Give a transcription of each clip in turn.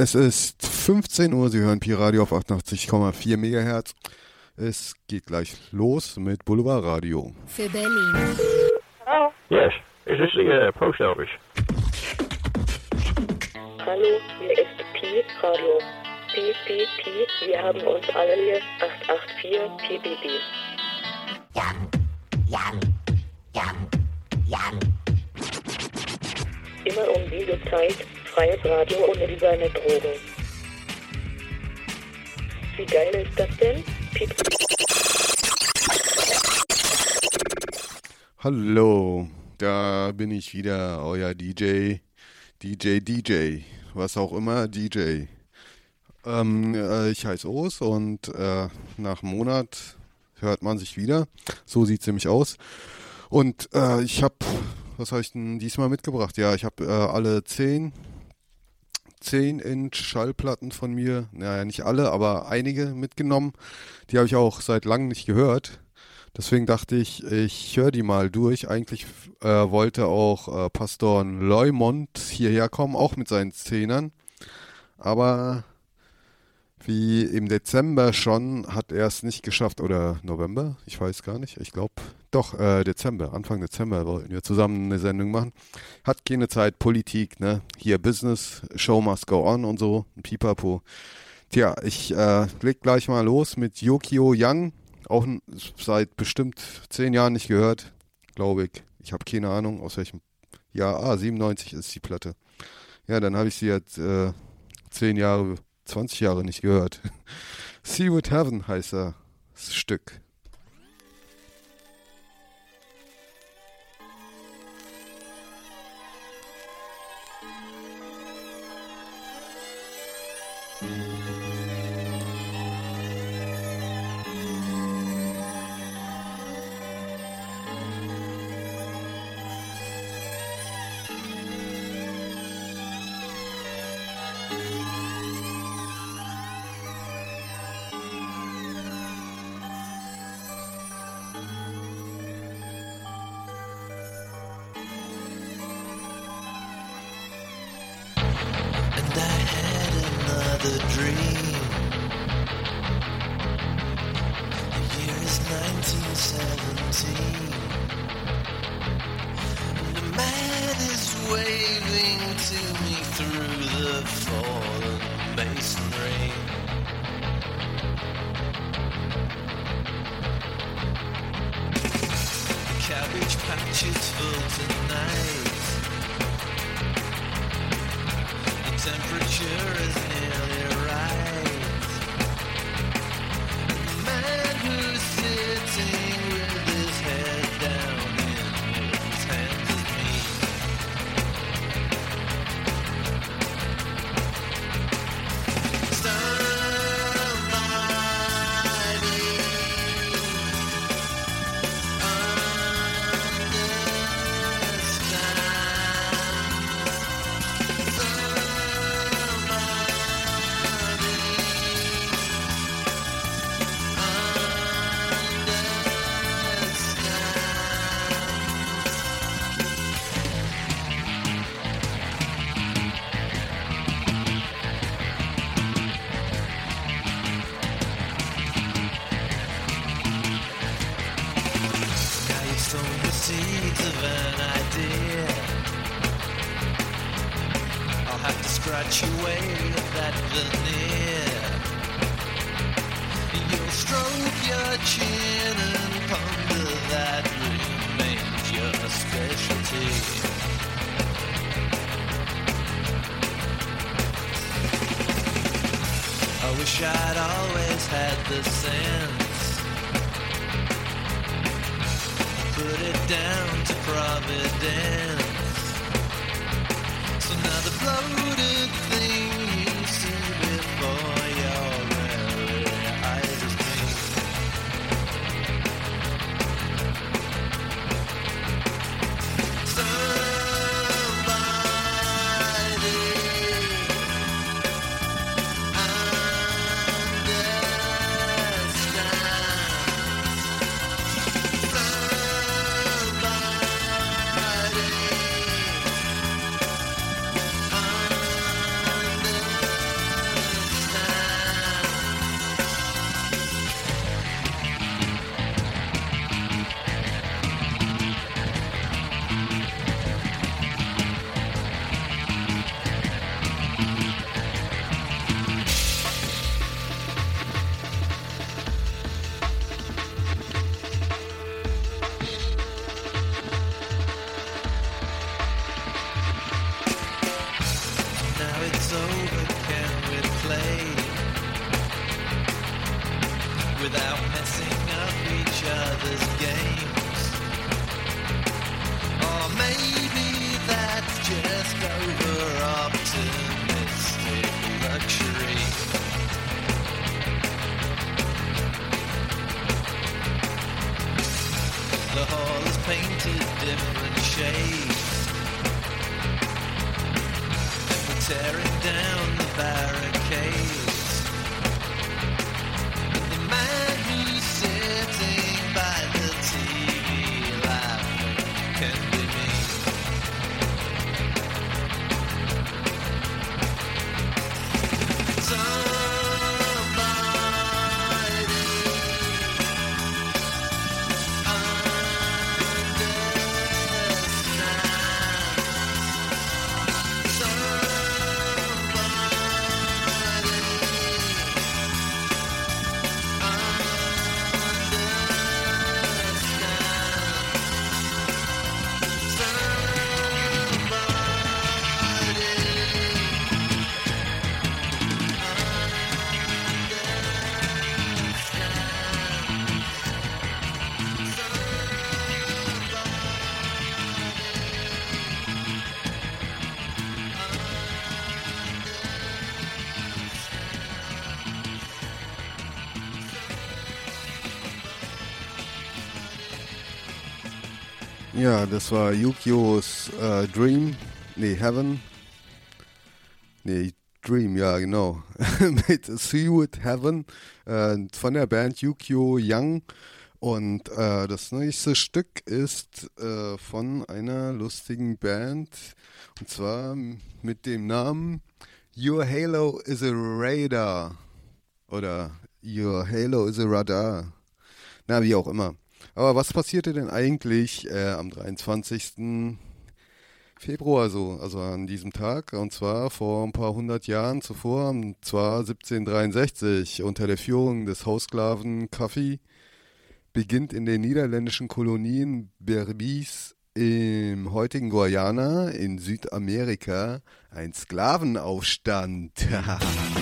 Es ist 15 Uhr, Sie hören Pi-Radio auf 88,4 MHz. Es geht gleich los mit Boulevard Radio. Für Berlin. Hello? Yes. Is this the uh, post office? Hallo, hier ist Pi Radio. Pi, Pi, Pi, wir haben uns alle hier 884 PBB. Immer um diese Zeit freies Radio ohne seine Drogen. Wie geil ist das denn? Piep. Hallo, da bin ich wieder, euer DJ, DJ, DJ, was auch immer, DJ. Ähm, äh, ich heiße Os und äh, nach einem Monat hört man sich wieder. So sieht es nämlich aus. Und äh, ich habe, was habe ich denn diesmal mitgebracht? Ja, ich habe äh, alle zehn 10-Inch Schallplatten von mir, naja, nicht alle, aber einige mitgenommen. Die habe ich auch seit langem nicht gehört. Deswegen dachte ich, ich höre die mal durch. Eigentlich äh, wollte auch äh, Pastor Leumont hierher kommen, auch mit seinen Zehnern. Aber wie im Dezember schon hat er es nicht geschafft. Oder November? Ich weiß gar nicht. Ich glaube, doch, äh, Dezember. Anfang Dezember wollten wir zusammen eine Sendung machen. Hat keine Zeit, Politik, ne? Hier Business, Show must go on und so. Pipapo. Tja, ich äh, leg gleich mal los mit Yokio Young. Auch seit bestimmt zehn Jahren nicht gehört, glaube ich. Ich habe keine Ahnung, aus welchem Jahr. Ah, 97 ist die Platte. Ja, dann habe ich sie jetzt äh, zehn Jahre, 20 Jahre nicht gehört. See What Heaven heißt das Stück. You'll stroke your chin and ponder that remains your specialty. I wish I'd always had the sense put it down to providence. So now the bloated Ja, das war Yukios äh, Dream. Nee, Heaven. Nee, Dream, ja, genau. Mit at Heaven äh, von der Band Yukio Young. Und äh, das nächste Stück ist äh, von einer lustigen Band. Und zwar mit dem Namen Your Halo is a Radar. Oder Your Halo is a Radar. Na, wie auch immer. Aber was passierte denn eigentlich äh, am 23. Februar so, also an diesem Tag? Und zwar vor ein paar hundert Jahren zuvor, und zwar 1763, unter der Führung des Haussklaven Kaffee, beginnt in den niederländischen Kolonien Berbice im heutigen Guayana in Südamerika ein Sklavenaufstand.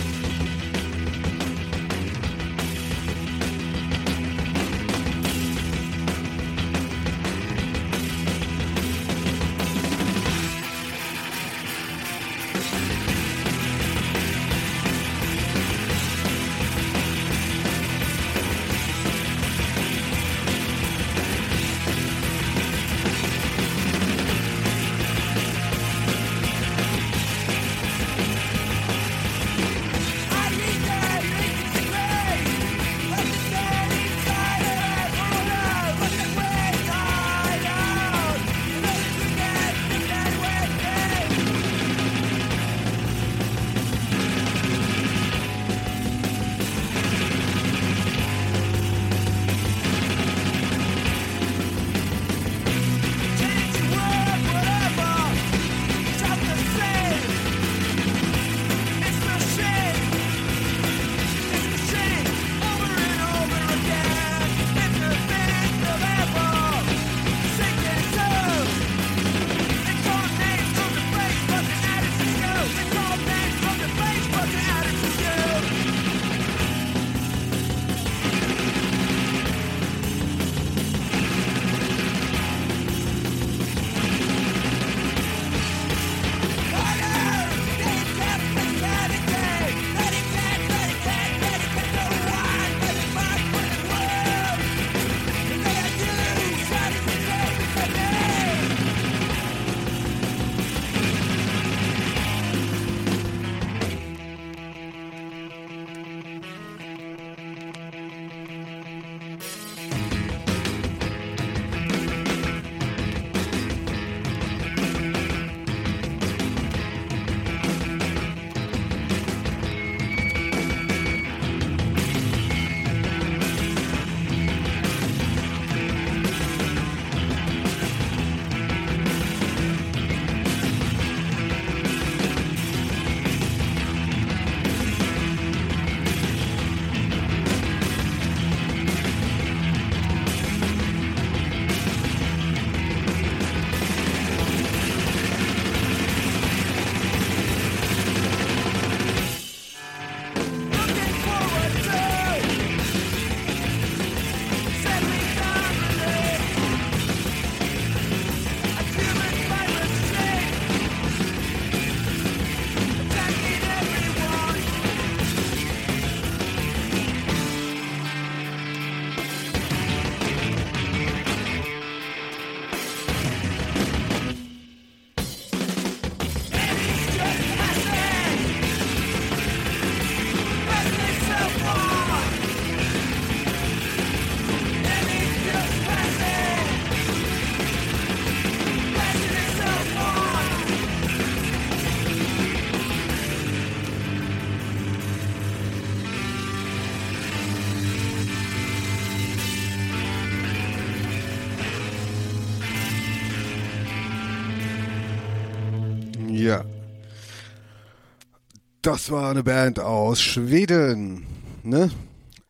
Das war eine Band aus Schweden, ne?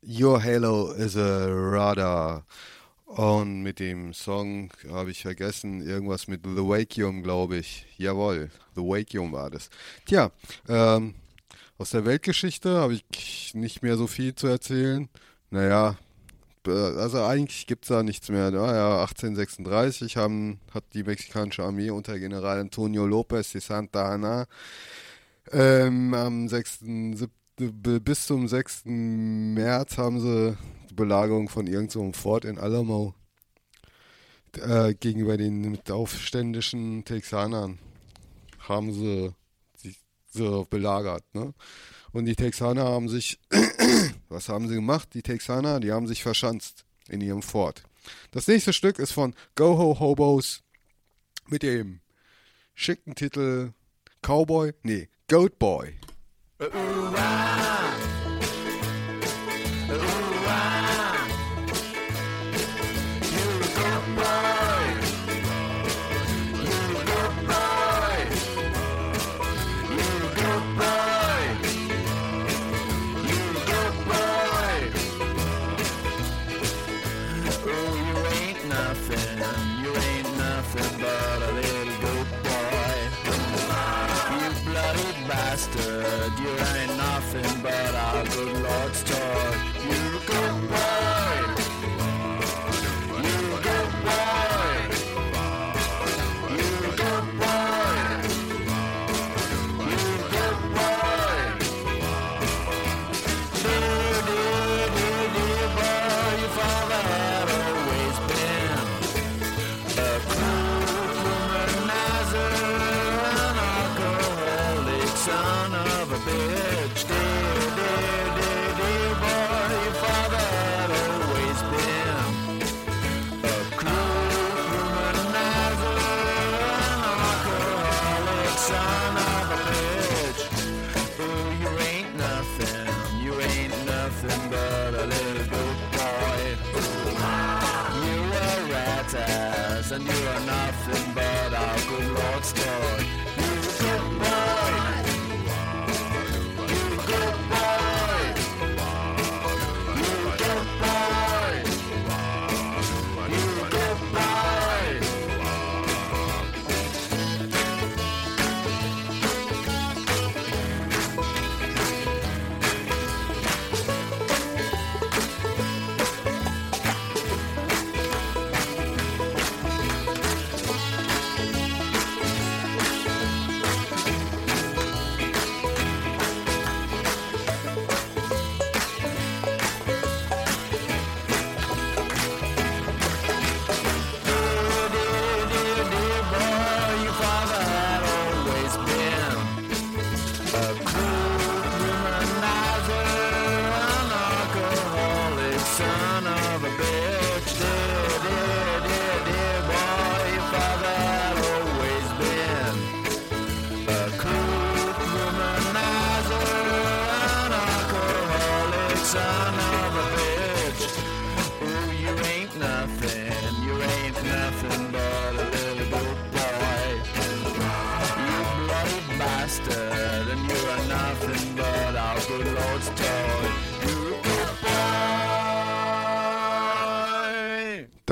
Your Halo is a Radar. Und mit dem Song habe ich vergessen, irgendwas mit The Vacuum, glaube ich. Jawohl, The Vacuum war das. Tja, ähm, aus der Weltgeschichte habe ich nicht mehr so viel zu erzählen. Naja, also eigentlich gibt es da nichts mehr. Naja, 1836 haben, hat die mexikanische Armee unter General Antonio López de Santa Anna ähm, am 6. sieb- b- bis zum 6. März haben sie die Belagerung von irgendeinem Fort in Alamo äh, gegenüber den aufständischen Texanern haben sie sich so belagert, ne? Und die Texaner haben sich, was haben sie gemacht? Die Texaner, die haben sich verschanzt in ihrem Fort. Das nächste Stück ist von Go Ho Hobos mit dem schicken Titel Cowboy, nee, Goat Boy. You Yeah.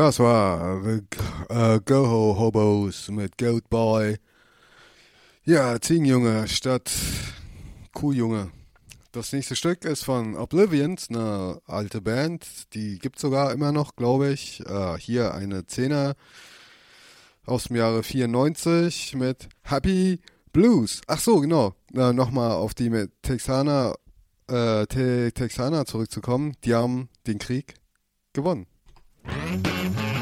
Das war äh, Go Ho Hobos mit Goat Boy. Ja, Ziegenjunge statt Kuhjunge. Das nächste Stück ist von Oblivions, eine alte Band. Die gibt sogar immer noch, glaube ich. Äh, hier eine Zehner aus dem Jahre 94 mit Happy Blues. Ach so, genau. Äh, Nochmal auf die mit Texaner, äh, Te Texaner zurückzukommen. Die haben den Krieg gewonnen. Mm-hmm.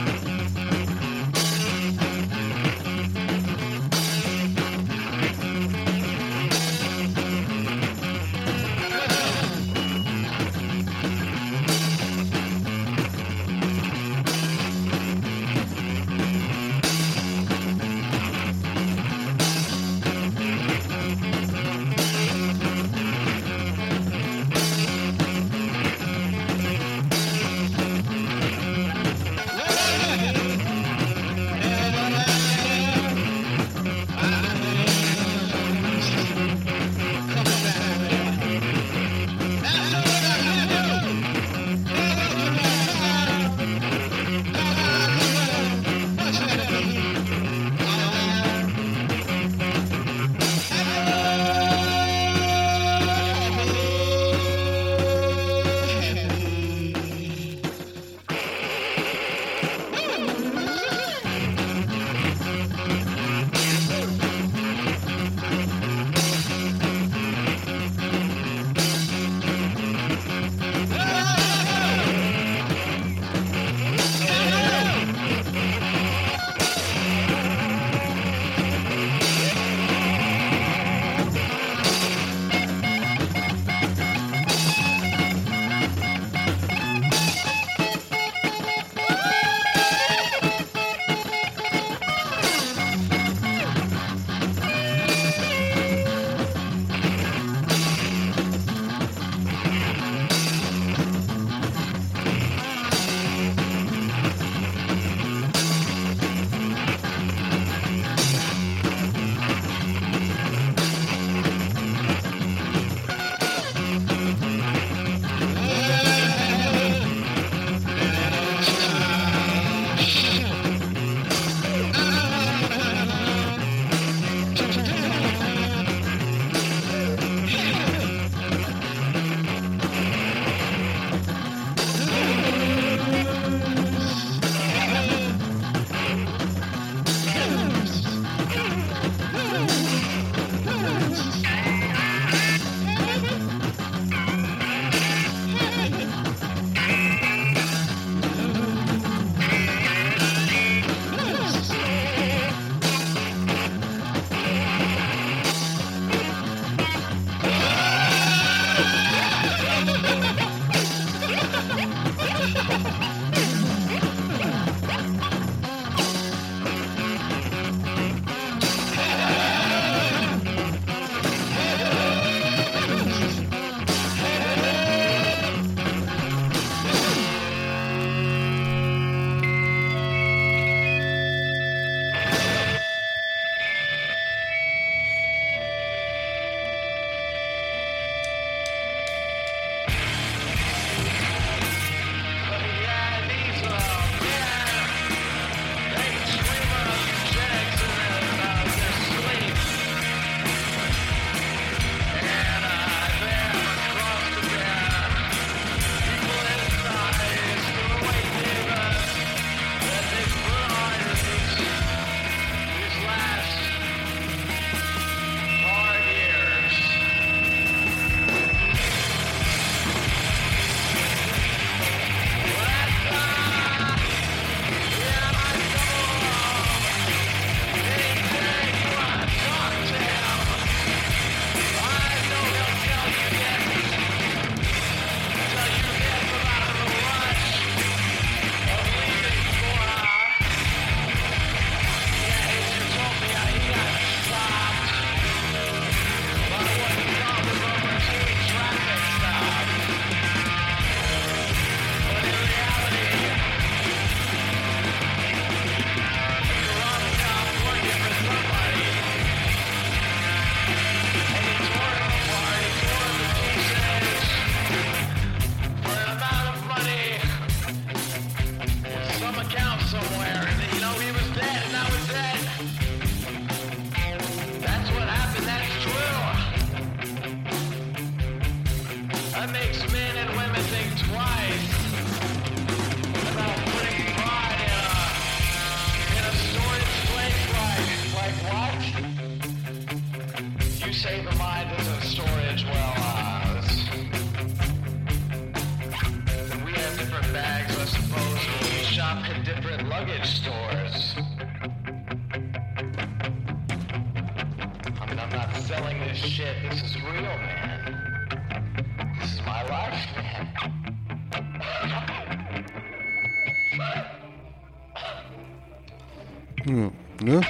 ne?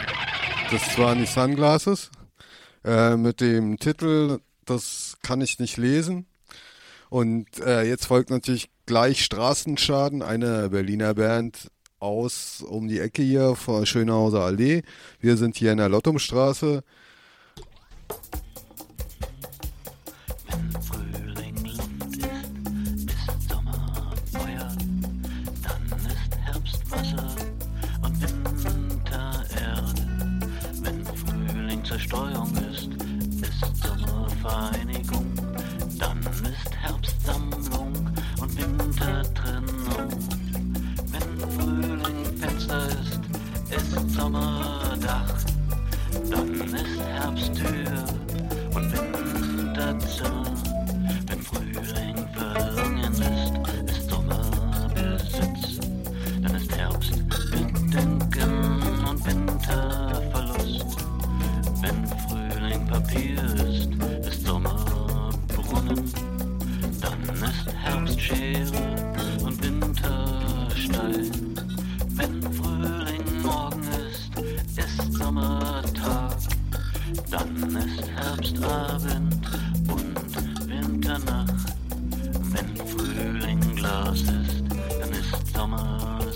Das waren die Sunglasses äh, mit dem Titel, das kann ich nicht lesen. Und äh, jetzt folgt natürlich gleich Straßenschaden, eine Berliner Band aus um die Ecke hier vor Schönhauser Allee. Wir sind hier in der Lottumstraße.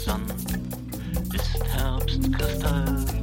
Sun ist Herbst, Kristall.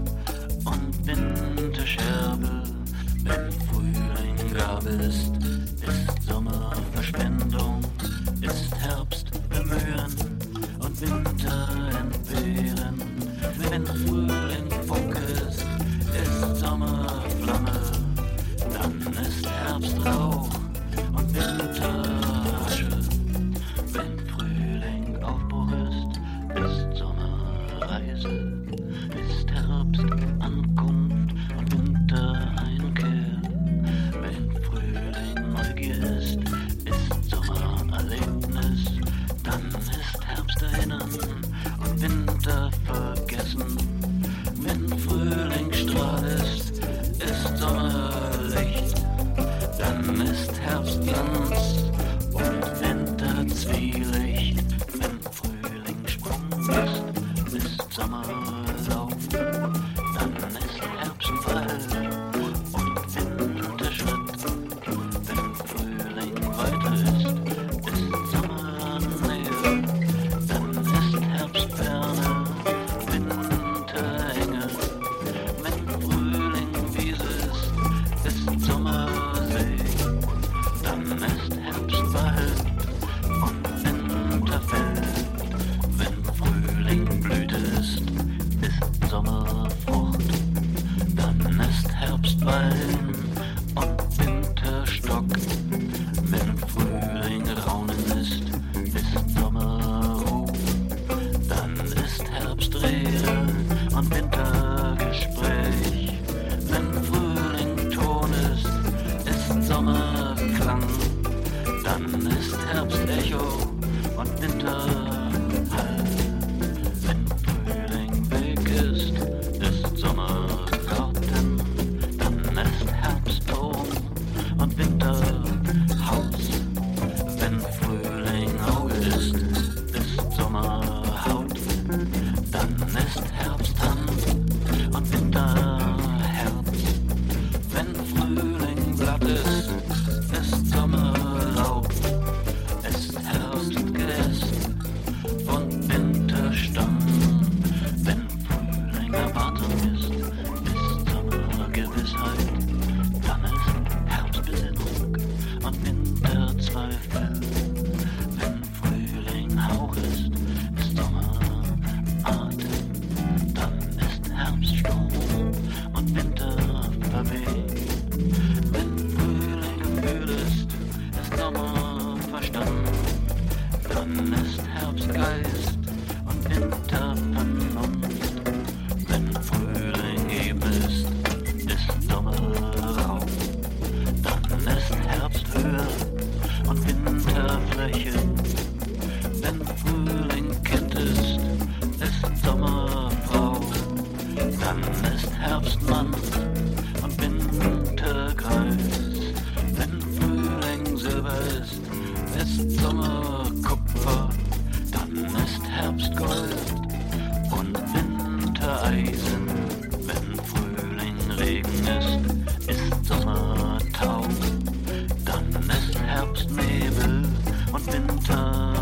time.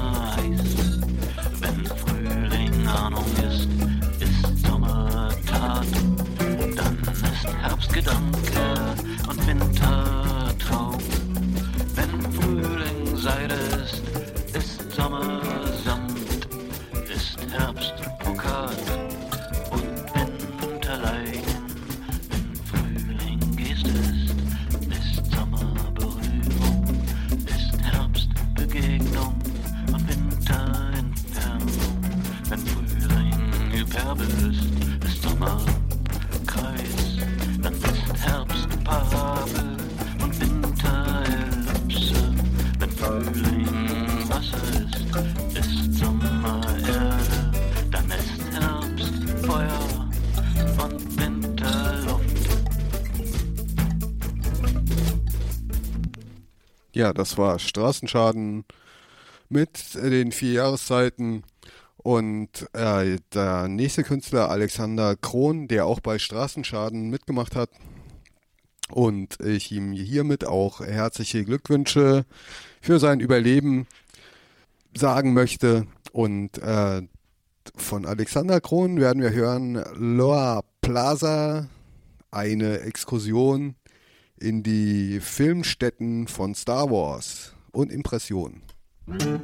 Ja, das war Straßenschaden mit äh, den vier Jahreszeiten. Und äh, der nächste Künstler, Alexander Krohn, der auch bei Straßenschaden mitgemacht hat. Und ich ihm hiermit auch herzliche Glückwünsche für sein Überleben sagen möchte. Und äh, von Alexander Krohn werden wir hören Loa Plaza, eine Exkursion in die Filmstätten von Star Wars und Impressionen. Musik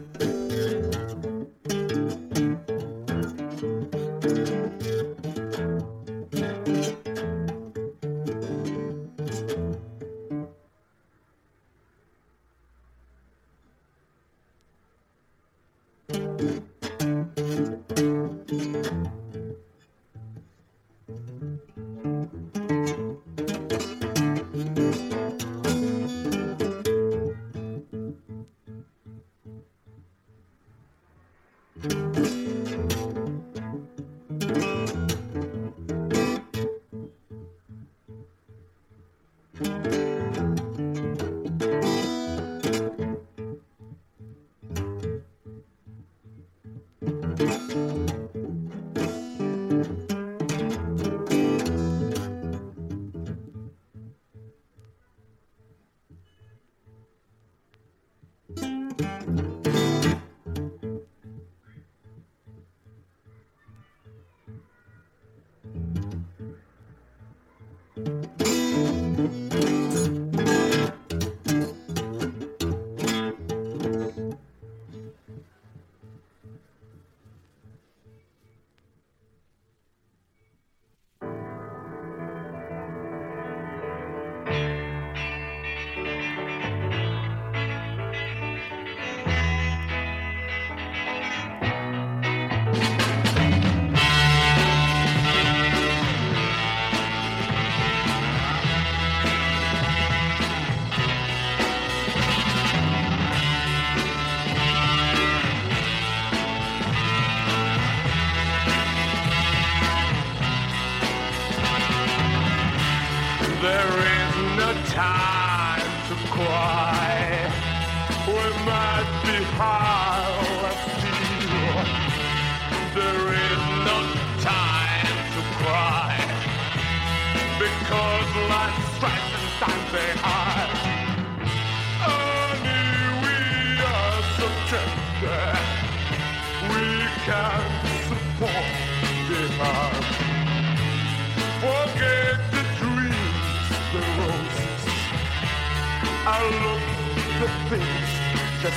There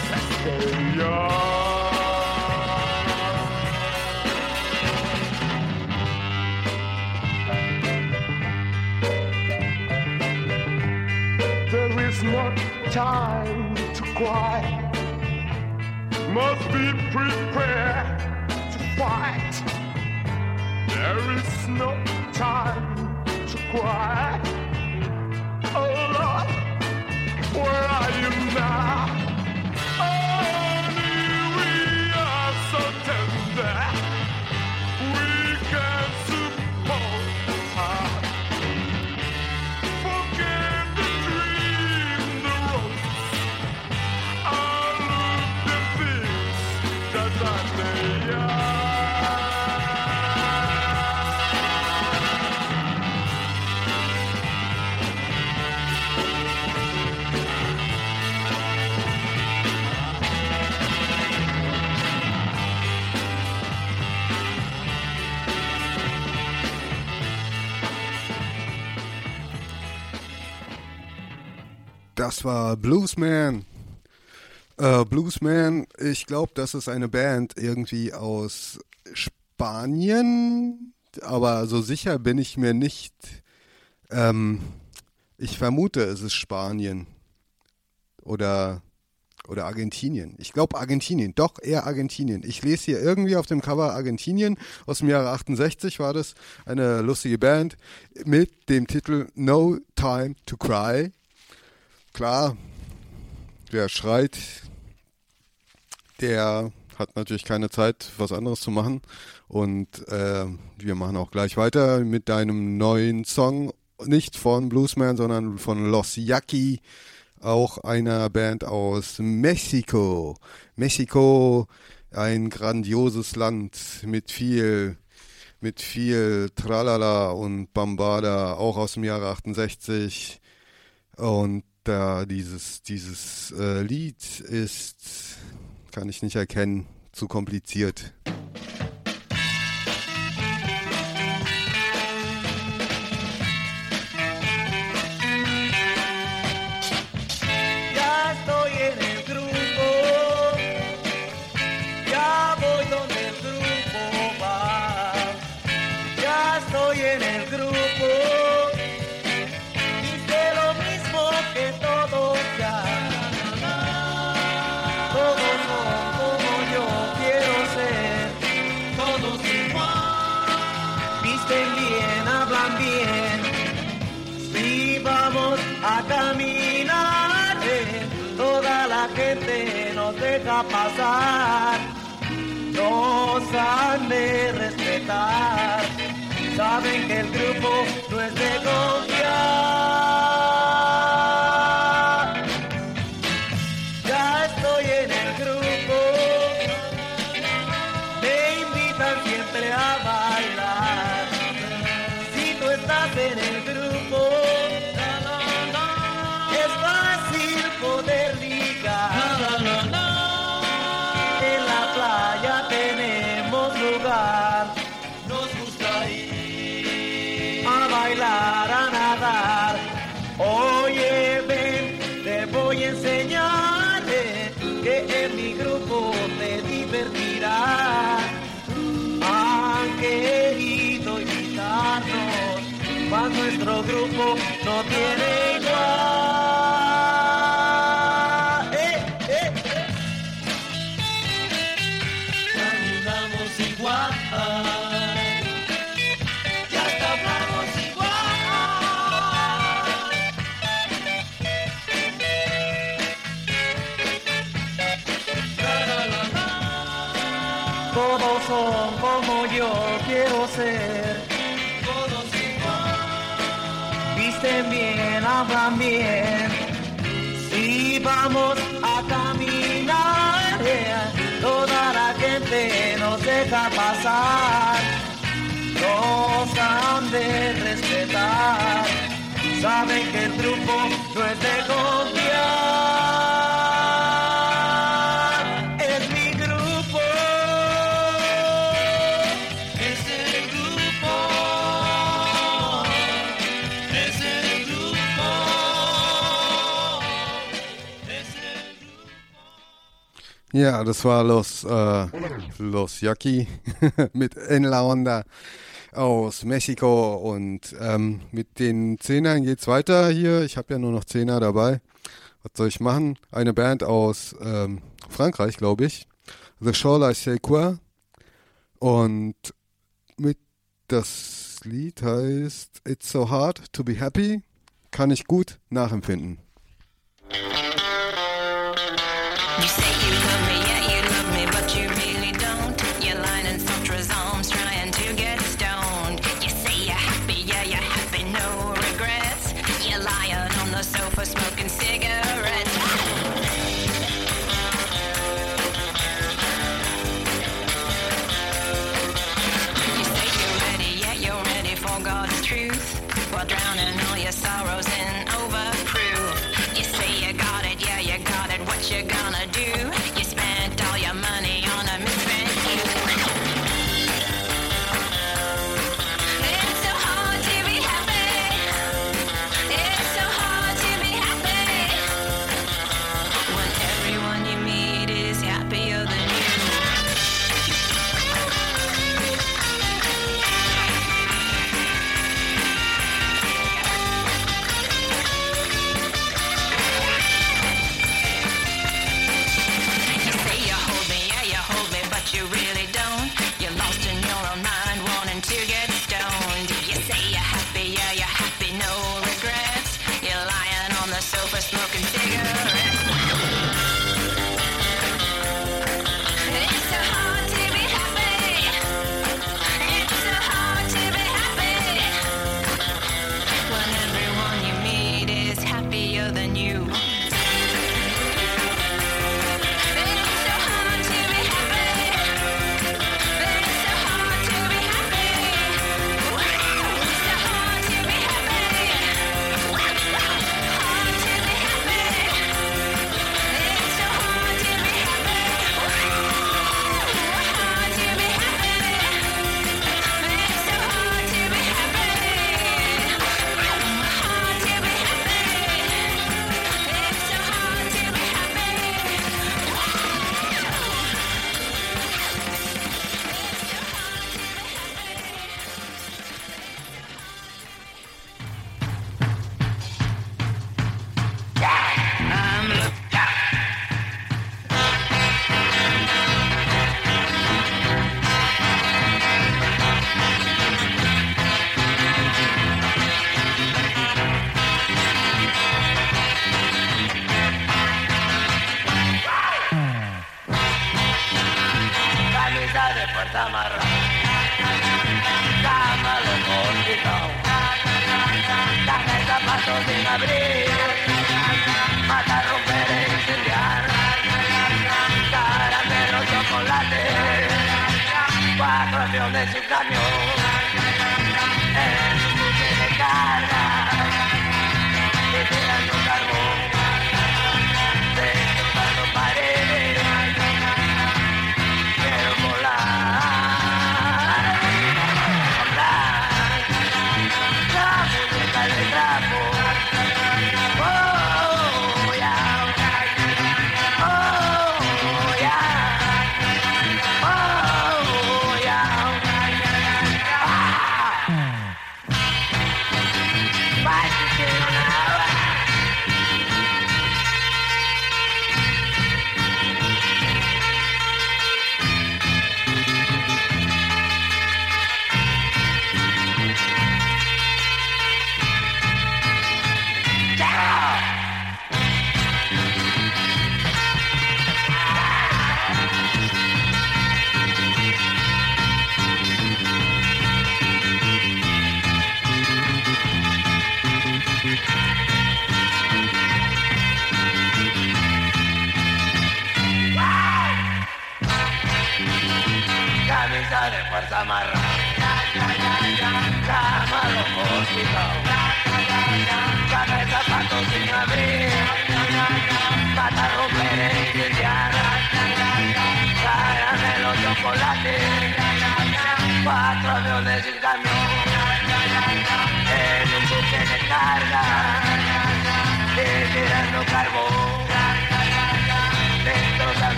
is not time to cry. Must be prepared to fight. There is no time to cry. Oh Lord, where are you now? Das war Bluesman. Äh, Bluesman, ich glaube, das ist eine Band irgendwie aus Spanien, aber so sicher bin ich mir nicht. Ähm, ich vermute, es ist Spanien oder oder Argentinien. Ich glaube Argentinien, doch eher Argentinien. Ich lese hier irgendwie auf dem Cover Argentinien aus dem Jahre 68 war das eine lustige Band mit dem Titel No Time to Cry. Klar, wer schreit, der hat natürlich keine Zeit, was anderes zu machen. Und äh, wir machen auch gleich weiter mit deinem neuen Song. Nicht von Bluesman, sondern von Los Yaqui, auch einer Band aus Mexiko. Mexiko, ein grandioses Land mit viel, mit viel Tralala und Bambada, auch aus dem Jahre 68. Und da dieses, dieses äh, Lied ist, kann ich nicht erkennen, zu kompliziert. Pasar. Nos han de respetar. Saben que el grupo no es de confiar. Nuestro grupo no tiene de respetar. Saben que el grupo no es de confiar. Es mi grupo. Es el grupo. Es el grupo. Es el grupo. Ja, das war Los, äh, Los Yaqui mit En La Onda aus Mexiko. Und ähm, mit den Zehnern geht's weiter hier. Ich habe ja nur noch Zehner dabei. Was soll ich machen? Eine Band aus ähm, Frankreich, glaube ich. The Shoreline Sequa. Und mit das Lied heißt It's So Hard to Be Happy. Kann ich gut nachempfinden.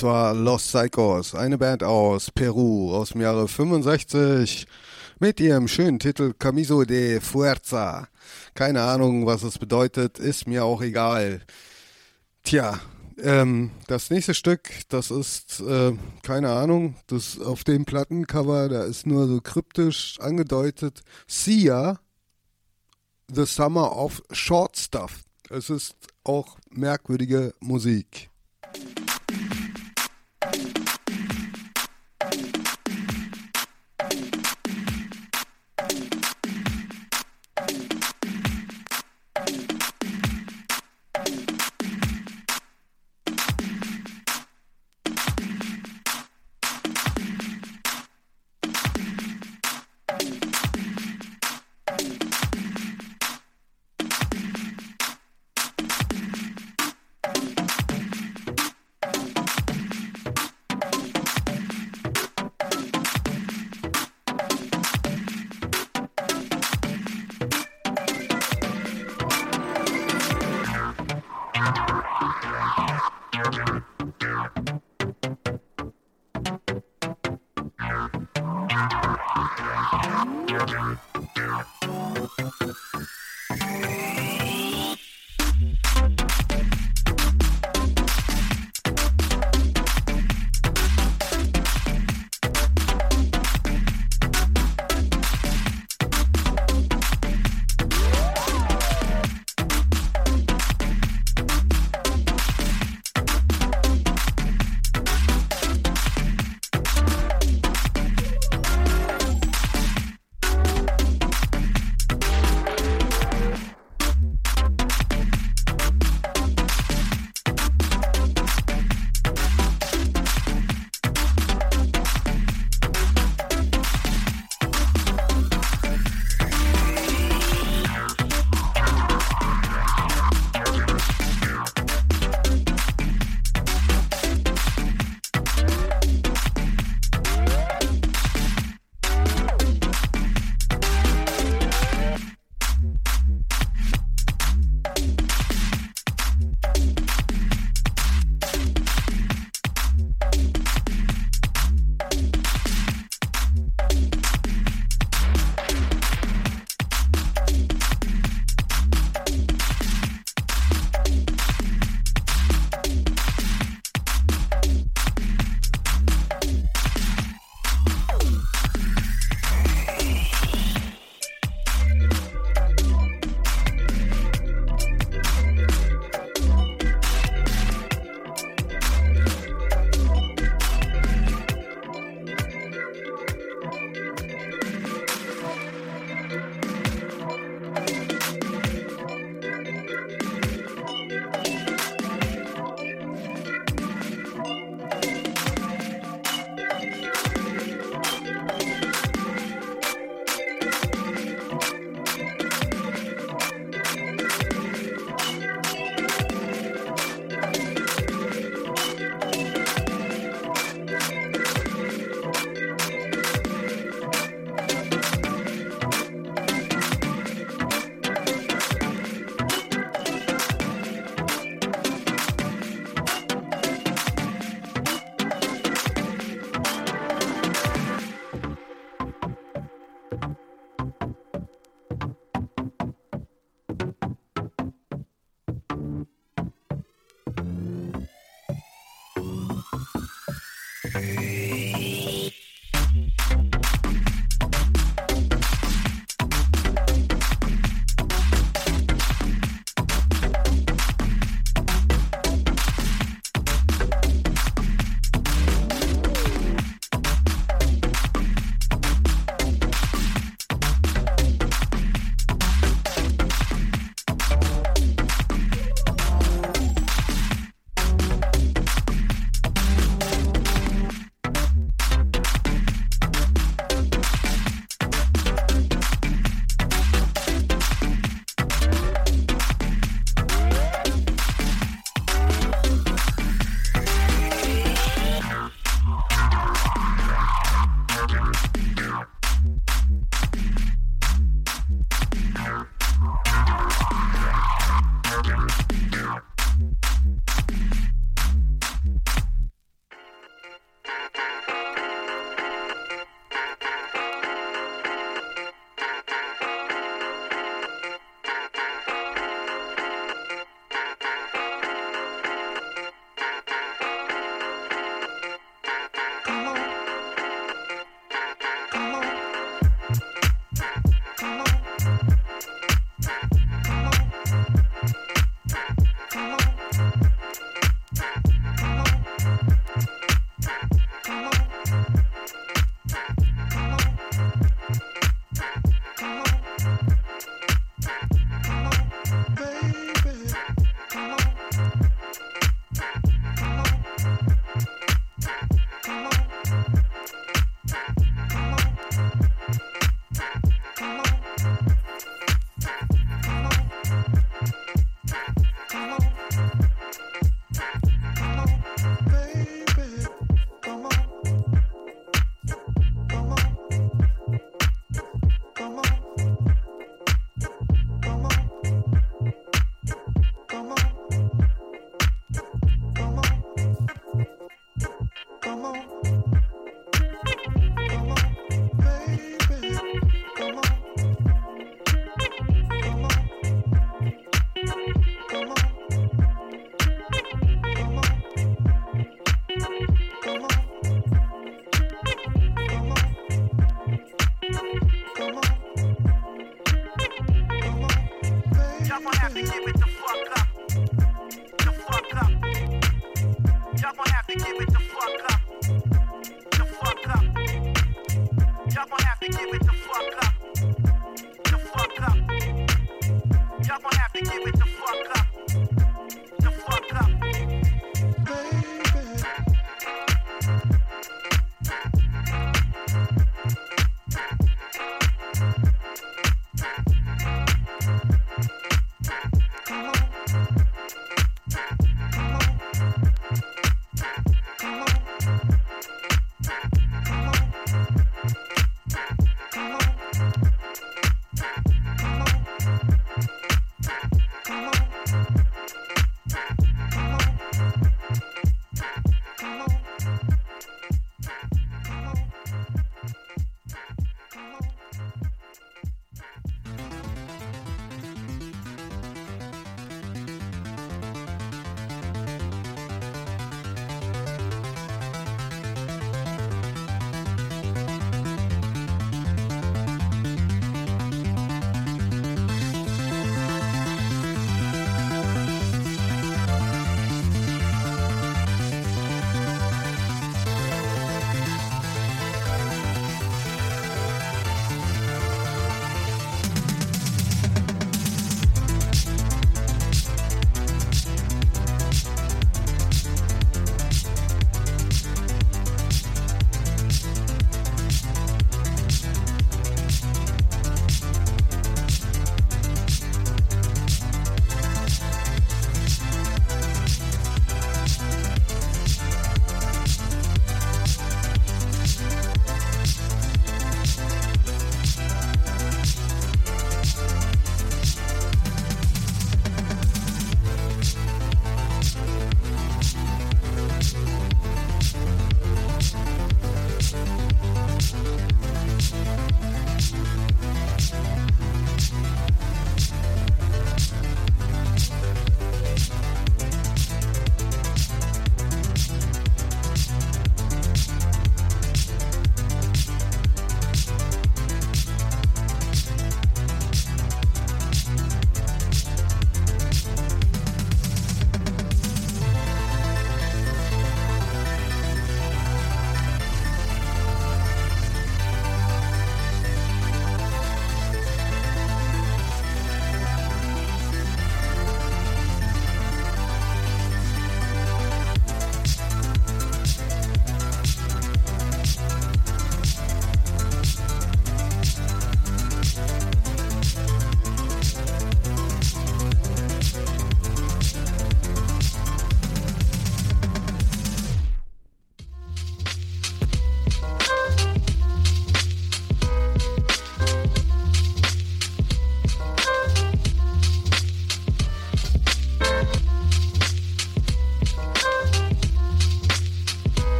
Das war Los Psychos, eine Band aus Peru aus dem Jahre 65 mit ihrem schönen Titel Camiso de Fuerza. Keine Ahnung, was es bedeutet, ist mir auch egal. Tja, ähm, das nächste Stück, das ist, äh, keine Ahnung, das auf dem Plattencover, da ist nur so kryptisch angedeutet, Sia, The Summer of Short Stuff. Es ist auch merkwürdige Musik.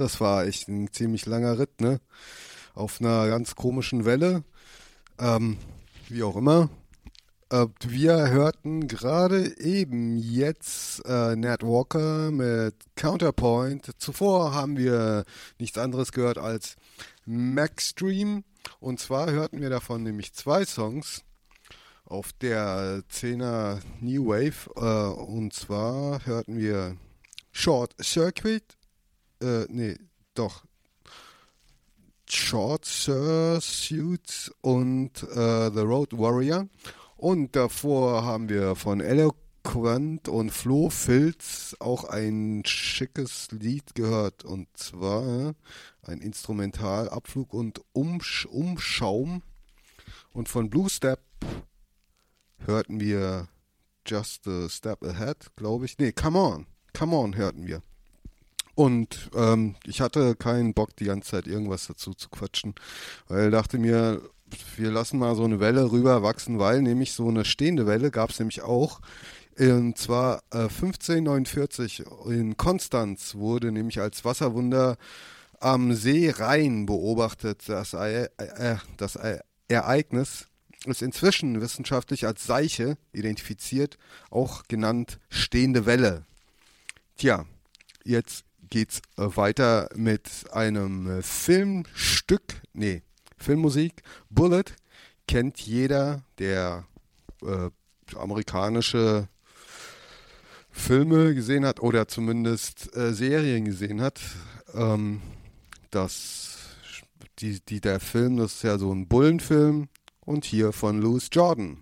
Das war echt ein ziemlich langer Ritt, ne? Auf einer ganz komischen Welle. Ähm, wie auch immer. Äh, wir hörten gerade eben jetzt äh, Nat Walker mit Counterpoint. Zuvor haben wir nichts anderes gehört als Maxstream. Und zwar hörten wir davon nämlich zwei Songs auf der 10er New Wave. Äh, und zwar hörten wir Short Circuit. Äh, nee, doch. Short Suits und äh, The Road Warrior. Und davor haben wir von Eloquent und Flo Filz auch ein schickes Lied gehört. Und zwar ein Instrumental, Abflug und Umsch Umschaum. Und von Blue Step hörten wir Just a Step Ahead, glaube ich. Nee, Come On. Come On hörten wir. Und ähm, ich hatte keinen Bock, die ganze Zeit irgendwas dazu zu quatschen, weil dachte mir, wir lassen mal so eine Welle rüberwachsen, weil nämlich so eine stehende Welle gab es nämlich auch. Und zwar äh, 1549 in Konstanz wurde nämlich als Wasserwunder am See Rhein beobachtet. Das, E- äh, das E- Ereignis ist inzwischen wissenschaftlich als Seiche identifiziert, auch genannt stehende Welle. Tja, jetzt geht's äh, weiter mit einem äh, Filmstück, nee, Filmmusik. Bullet kennt jeder, der äh, amerikanische Filme gesehen hat oder zumindest äh, Serien gesehen hat. Ähm, das, die, die, der Film, das ist ja so ein Bullenfilm und hier von Louis Jordan.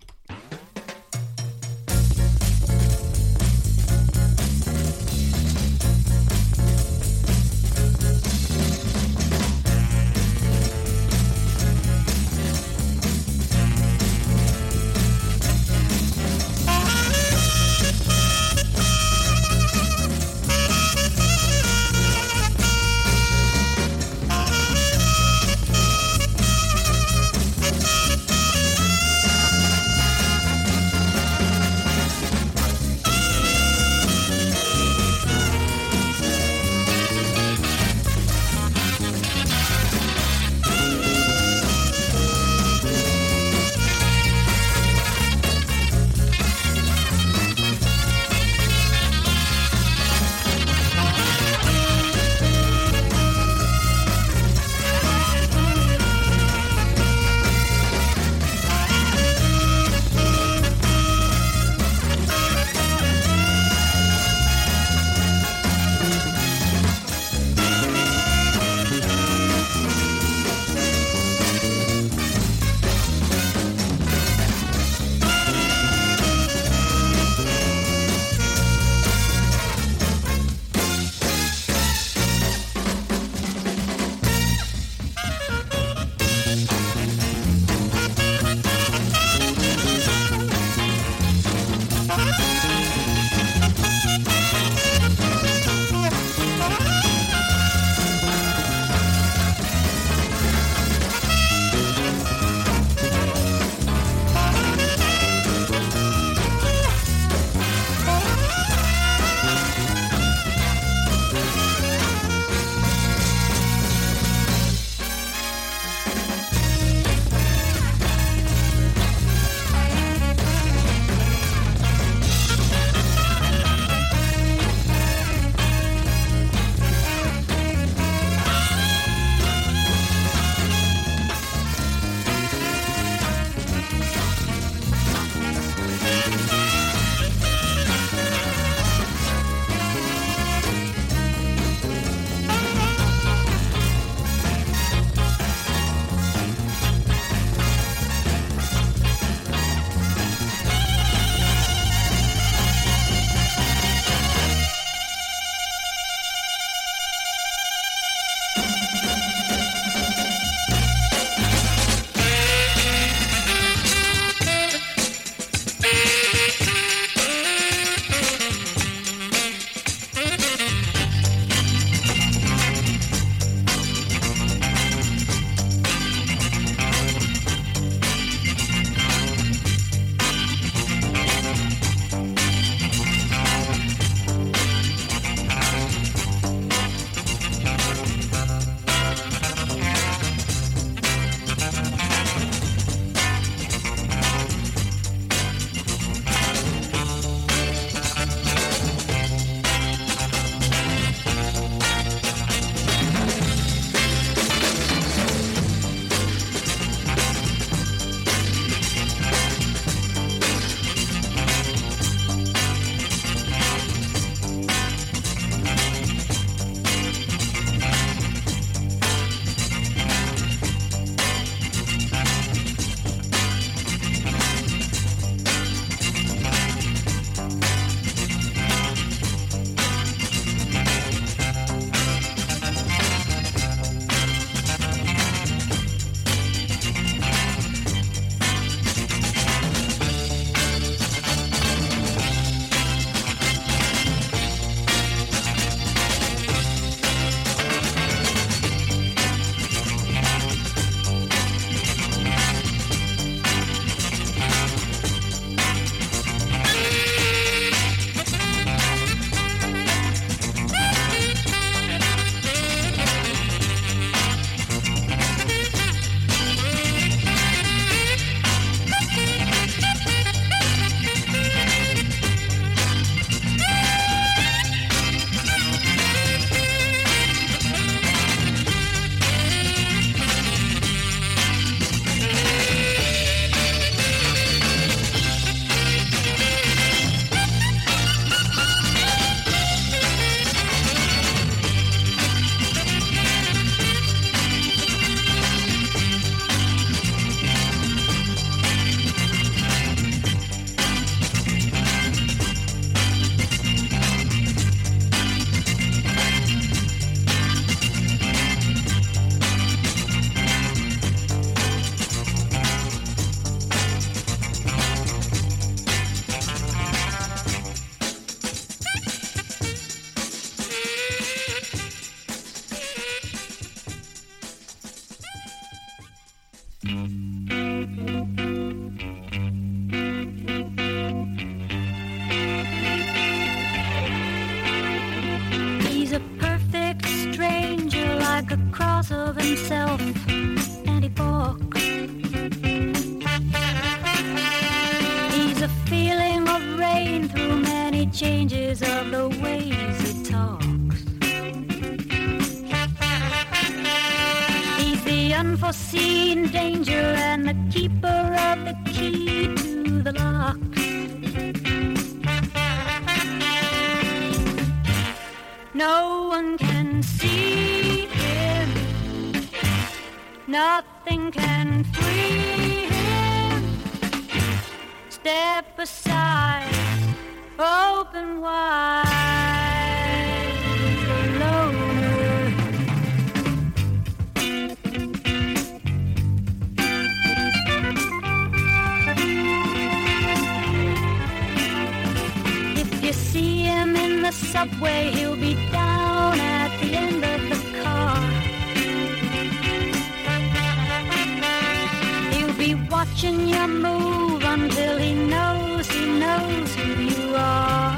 watching you move until he knows he knows who you are.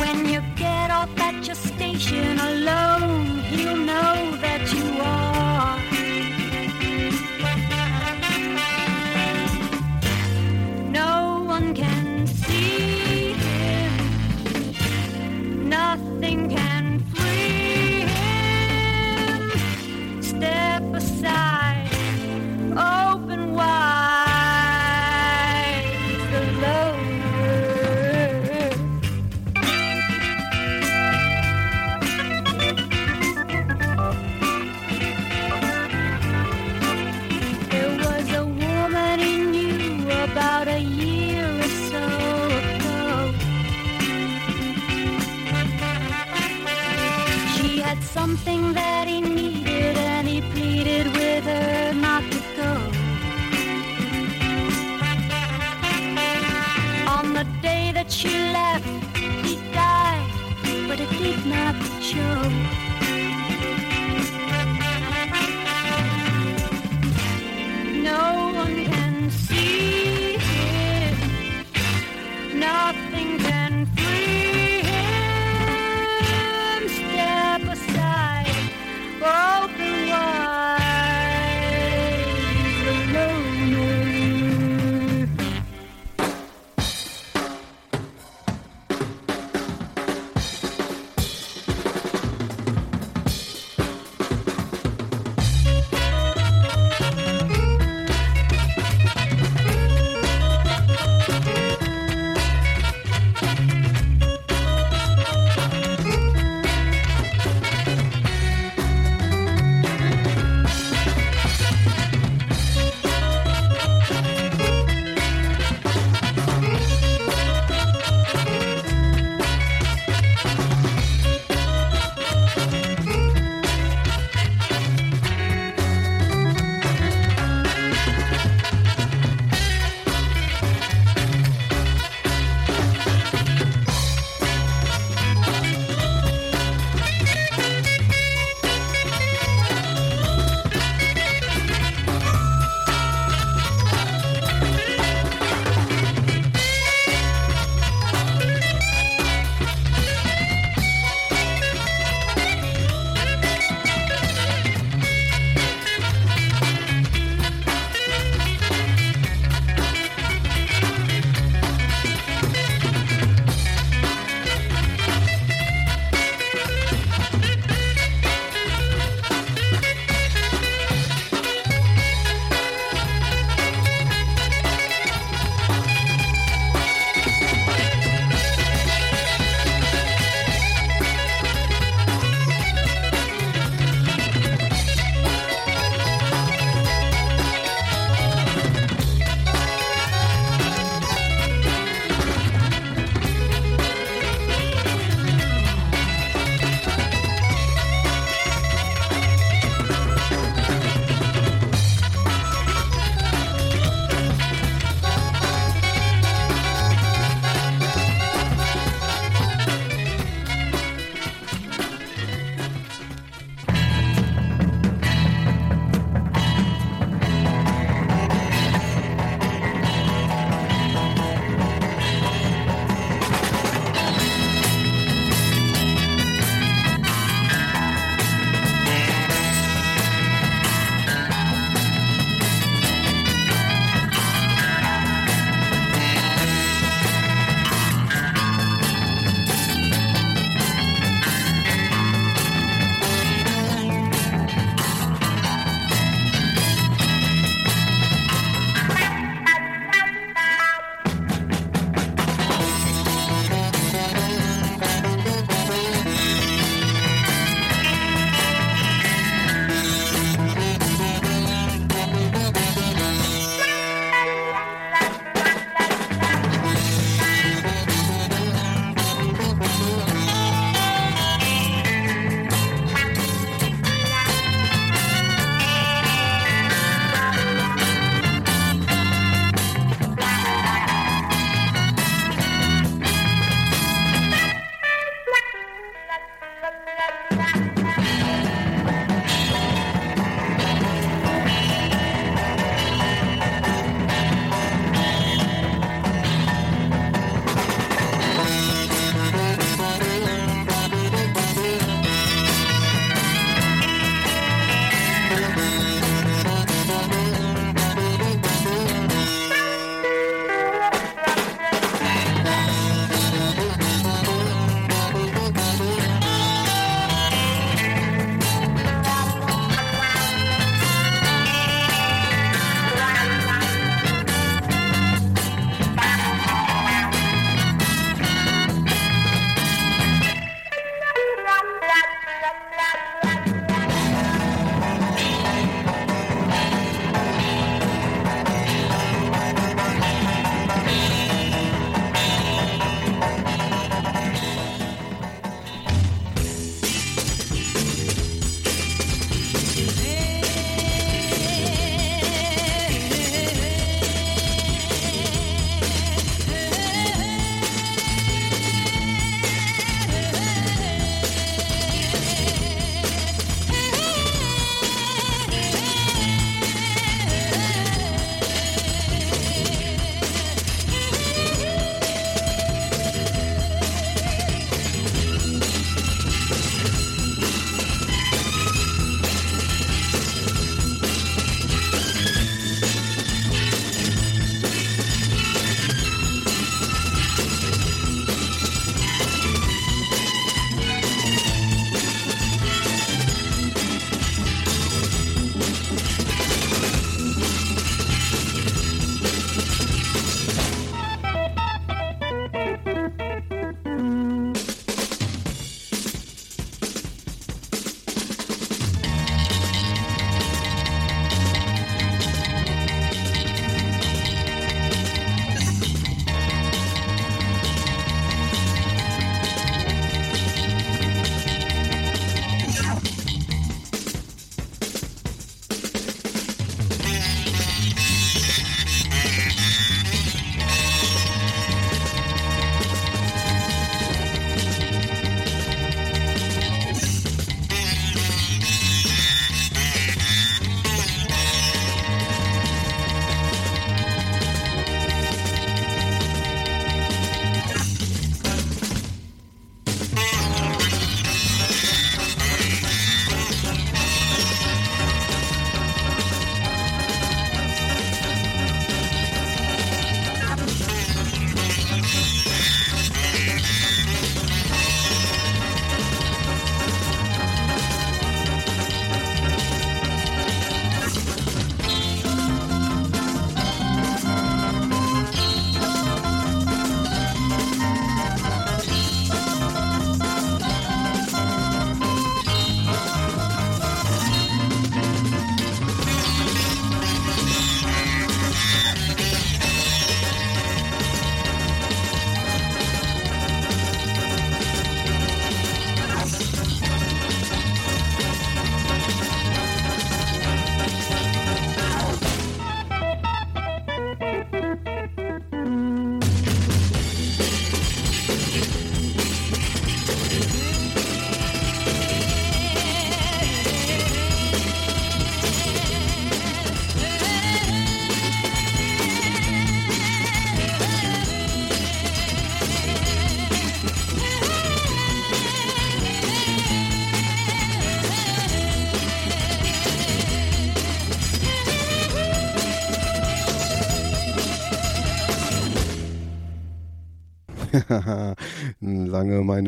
When you get off at your station alone, he'll know.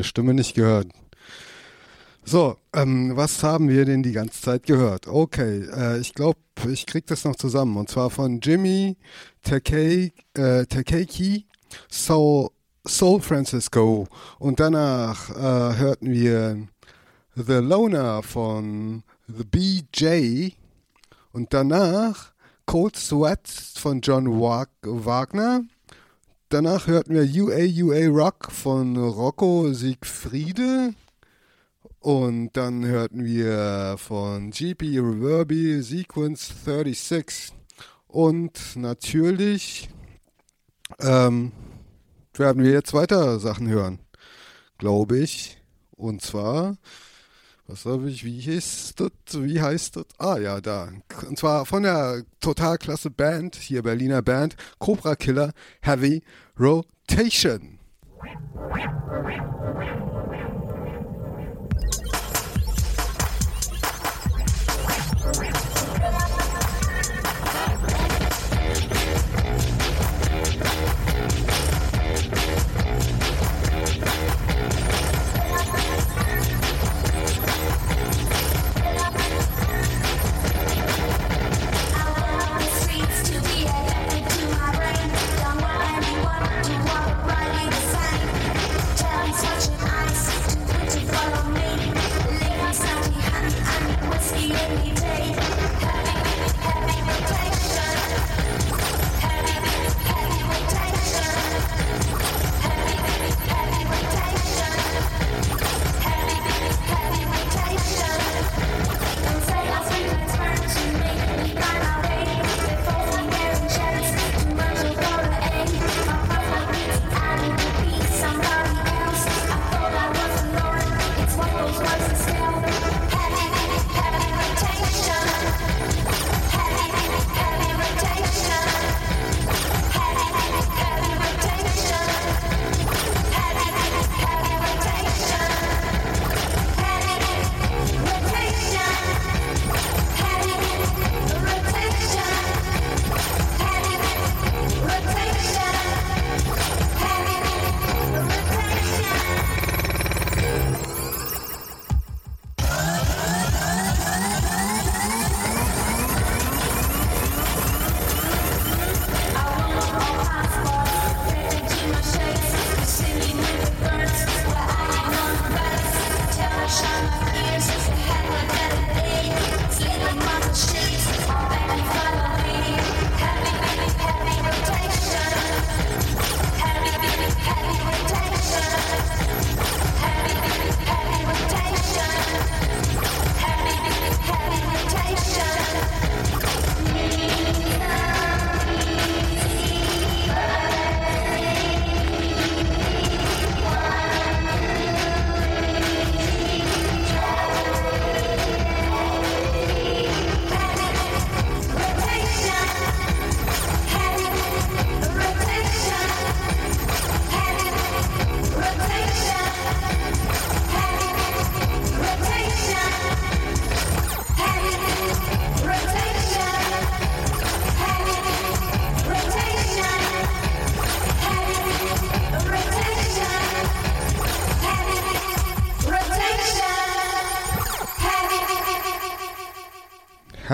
Stimme nicht gehört. So, ähm, was haben wir denn die ganze Zeit gehört? Okay, äh, ich glaube, ich krieg das noch zusammen. Und zwar von Jimmy Takei, äh, Soul, Soul Francisco. Und danach äh, hörten wir The Loner von The BJ. Und danach Cold Sweat von John Wa- Wagner. Danach hörten wir UA UA Rock von Rocco Siegfriede. Und dann hörten wir von GP Reverby Sequence 36. Und natürlich ähm, werden wir jetzt weiter Sachen hören, glaube ich. Und zwar, was habe ich, wie hieß das, wie heißt das? Ah ja, da. Und zwar von der total klasse Band, hier Berliner Band, Cobra Killer Heavy Rotation.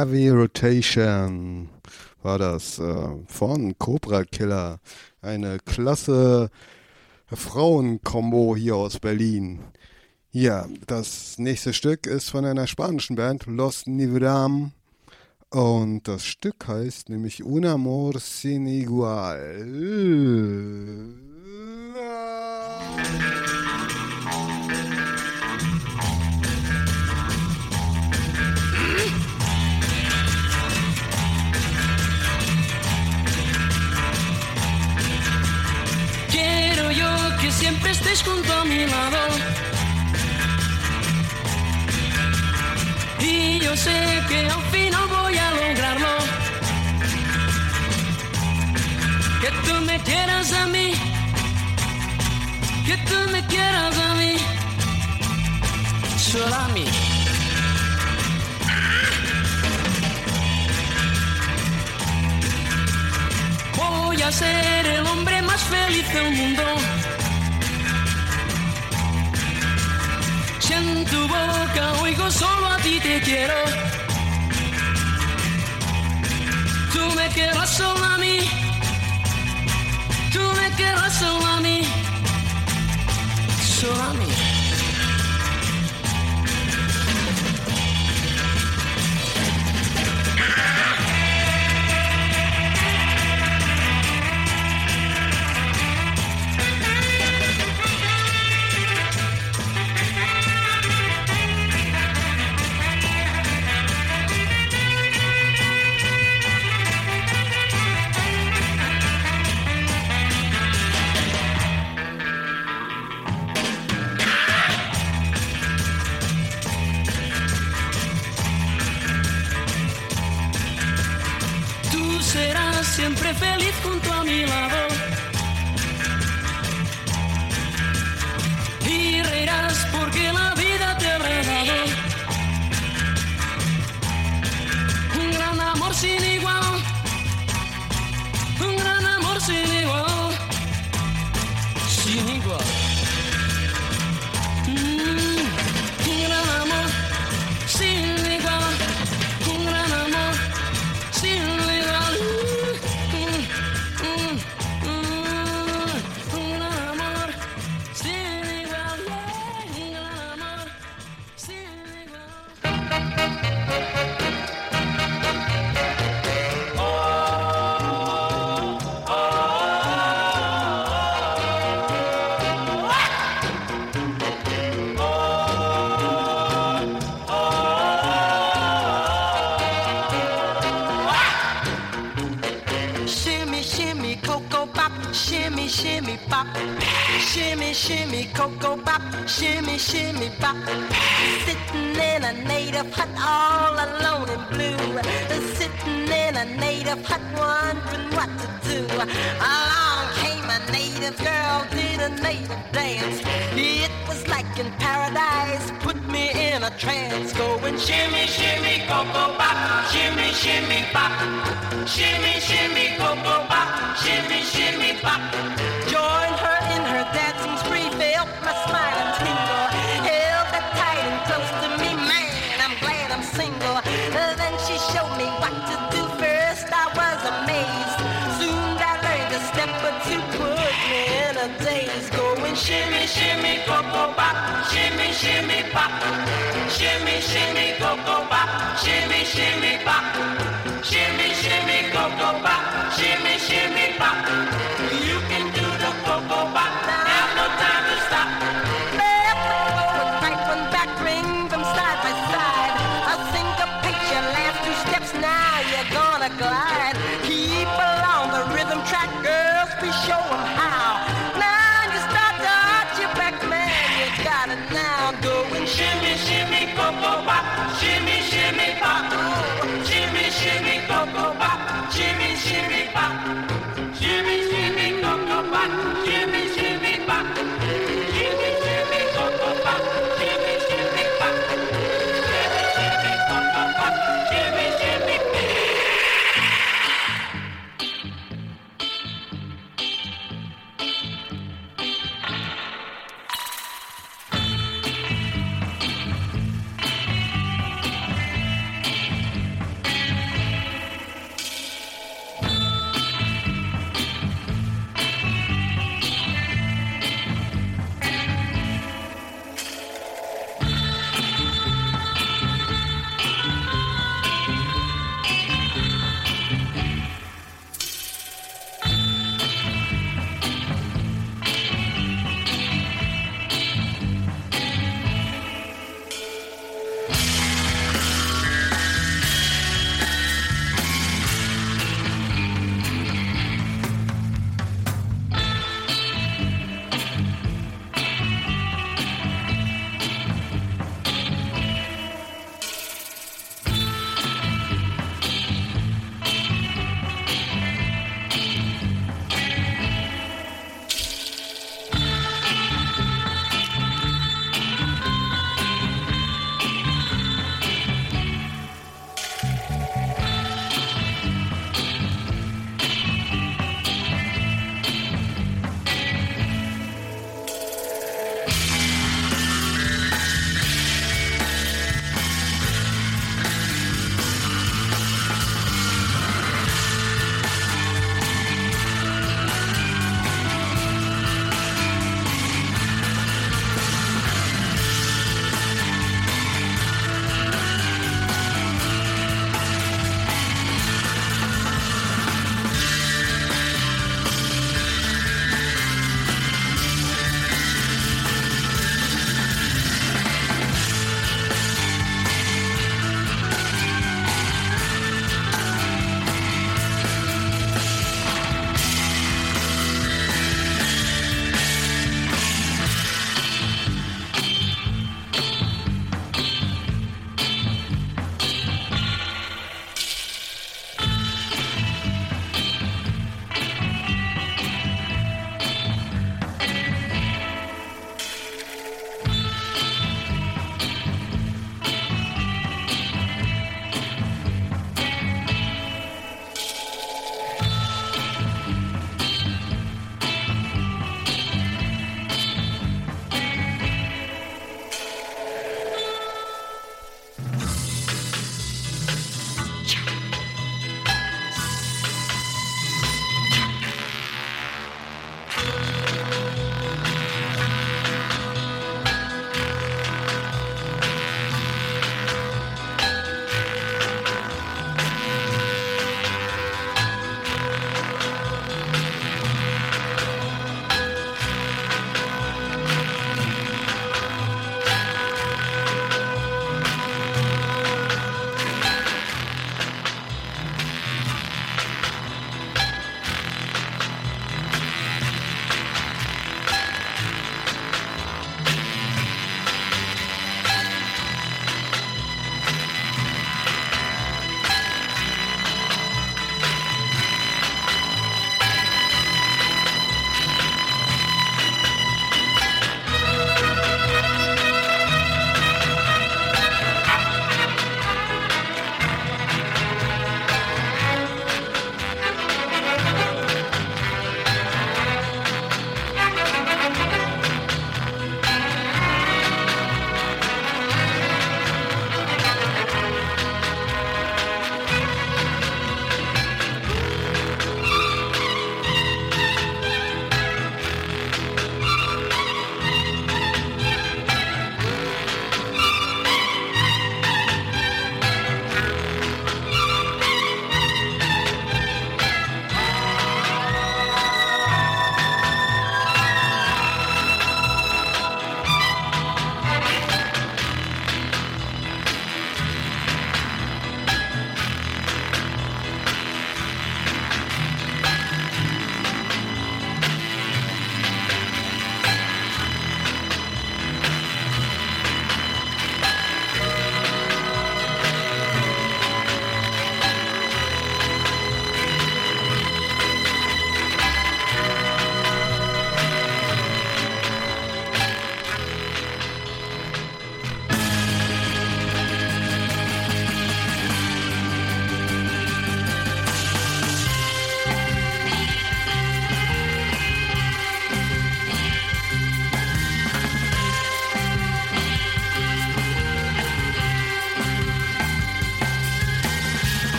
Heavy Rotation war das äh, von Cobra Killer. Eine klasse Frauenkombo hier aus Berlin. Ja, das nächste Stück ist von einer spanischen Band, Los Nivram. Und das Stück heißt nämlich Un Amor Sin Igual. Yo que siempre estés junto a mi lado. Y yo sé que al final voy a lograrlo. Que tú me quieras a mí. Que tú me quieras a mí. Solo a mí. Voy a ser el hombre más feliz del mundo. Si en tu boca oigo solo a ti te quiero. Tú me querrás solo a mí. Tú me querrás solo a mí. Solo a mí. Serás siempre feliz junto a mi lado. Y reirás porque la vida te habrá dado. Un gran amor sin igual. Un gran amor sin igual. Shimmy, shimmy, cocoa pop, shimmy, shimmy pop. Sitting in a native hut all alone and blue. Sitting in a native hut wondering what to do. Along came a native girl, did a native dance. It was like in paradise, put me in a trance. Going shimmy, shimmy, cocoa pop, shimmy, shimmy pop. Shimmy, shimmy, cocoa pop, shimmy, shimmy pop. Join her my smile and tingle. Held tight and close to me, man, I'm glad I'm single. Then she showed me what to do first, I was amazed. Soon I learned put me in a daze. Going shimmy, shimmy, cocoa pop, shimmy, shimmy pop. Shimmy, shimmy, pop, shimmy, shimmy pop. Shimmy, shimmy, pop, shimmy, shimmy pop.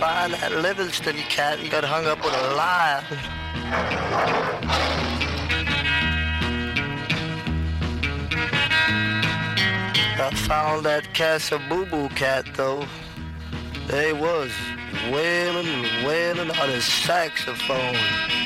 Find that Livingston cat and got hung up with a lion. I found that Casa Boo Boo cat though. They was wailing and wailing on his saxophone.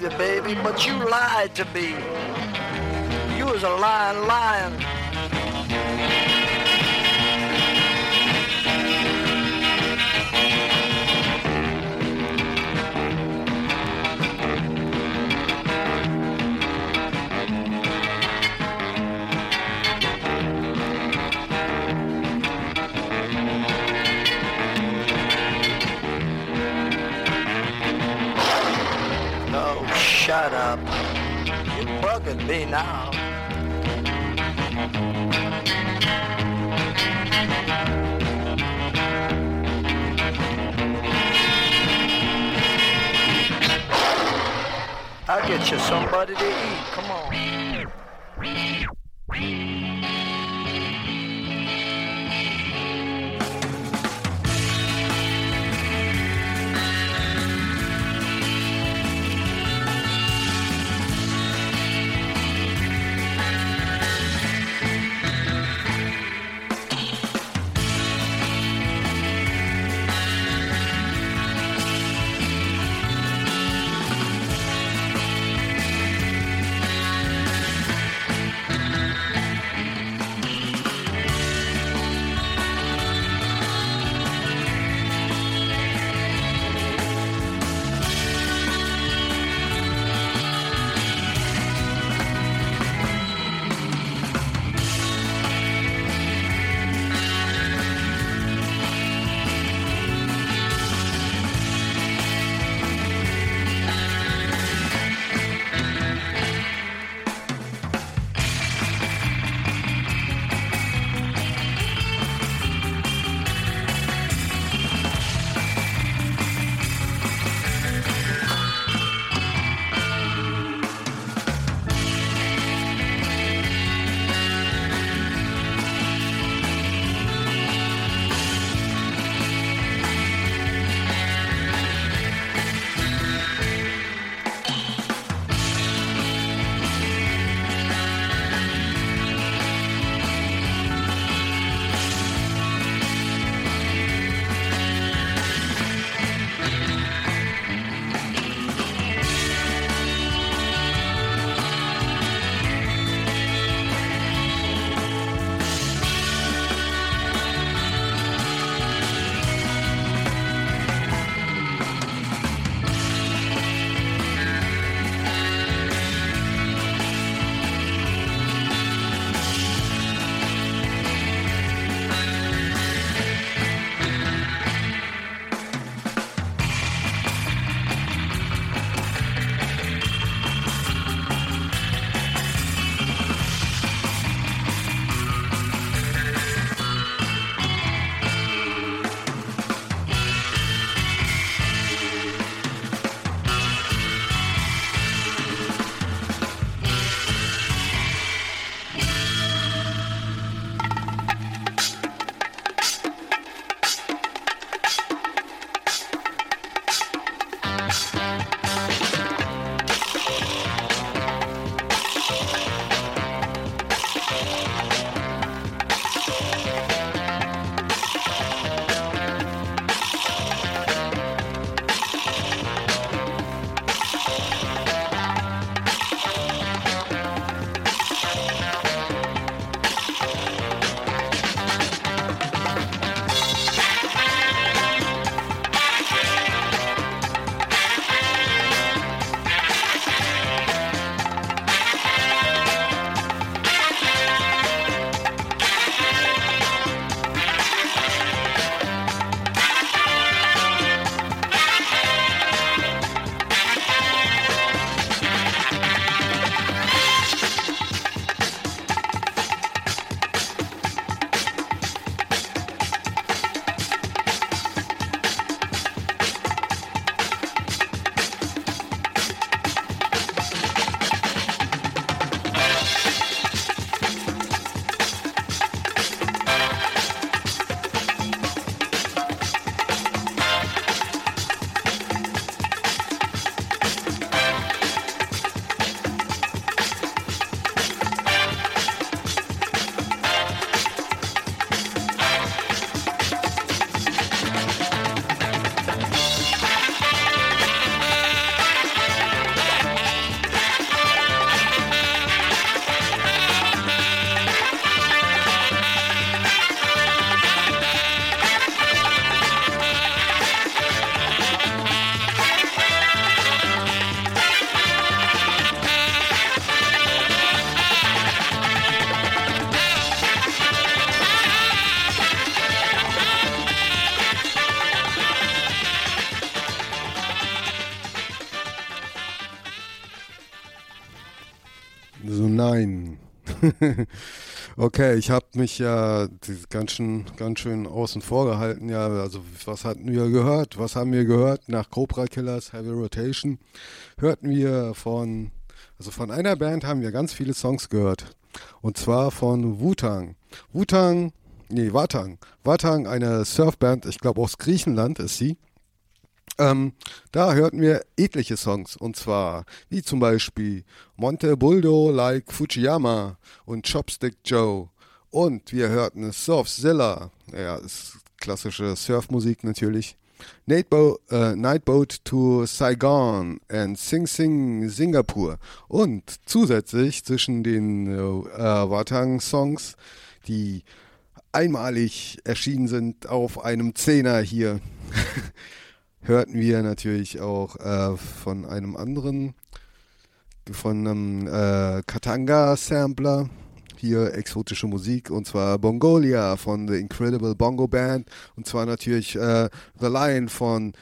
Love you, baby, but you lied to me. You was a lying lion. Bugging me now. I'll get you somebody to eat. Come on. okay, ich habe mich ja ganz schön, ganz schön außen vor gehalten. Ja, also was hatten wir gehört? Was haben wir gehört? Nach Cobra Killers Heavy Rotation hörten wir von, also von einer Band haben wir ganz viele Songs gehört. Und zwar von Wu-Tang. Wu-Tang, nee, Watang. Watang, eine Surfband, ich glaube aus Griechenland ist sie. Ähm, da hörten wir etliche Songs und zwar wie zum Beispiel Monte Buldo like Fujiyama und Chopstick Joe und wir hörten Surfzilla, ja, ist klassische Surfmusik natürlich. Nightbo äh, Nightboat to Saigon and Sing Sing Singapur und zusätzlich zwischen den äh, Watang-Songs, die einmalig erschienen sind auf einem Zehner hier, hörten wir natürlich auch äh, von einem anderen, von einem äh, Katanga-Sampler, hier exotische Musik, und zwar Bongolia von The Incredible Bongo Band, und zwar natürlich äh, The Lion von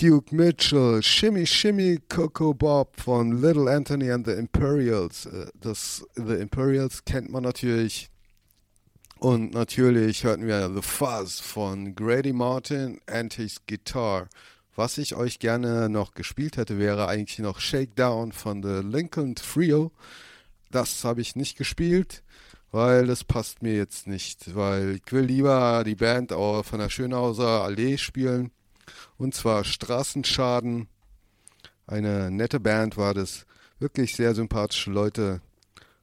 Duke Mitchell, Shimmy Shimmy Coco Bob von Little Anthony and the Imperials. Äh, Das The Imperials kennt man natürlich. Und natürlich hörten wir The Fuzz von Grady Martin and his Guitar. Was ich euch gerne noch gespielt hätte, wäre eigentlich noch Shakedown von The Lincoln Trio. Das habe ich nicht gespielt, weil das passt mir jetzt nicht. Weil ich will lieber die Band von der Schönhauser Allee spielen. Und zwar Straßenschaden. Eine nette Band war das. Wirklich sehr sympathische Leute.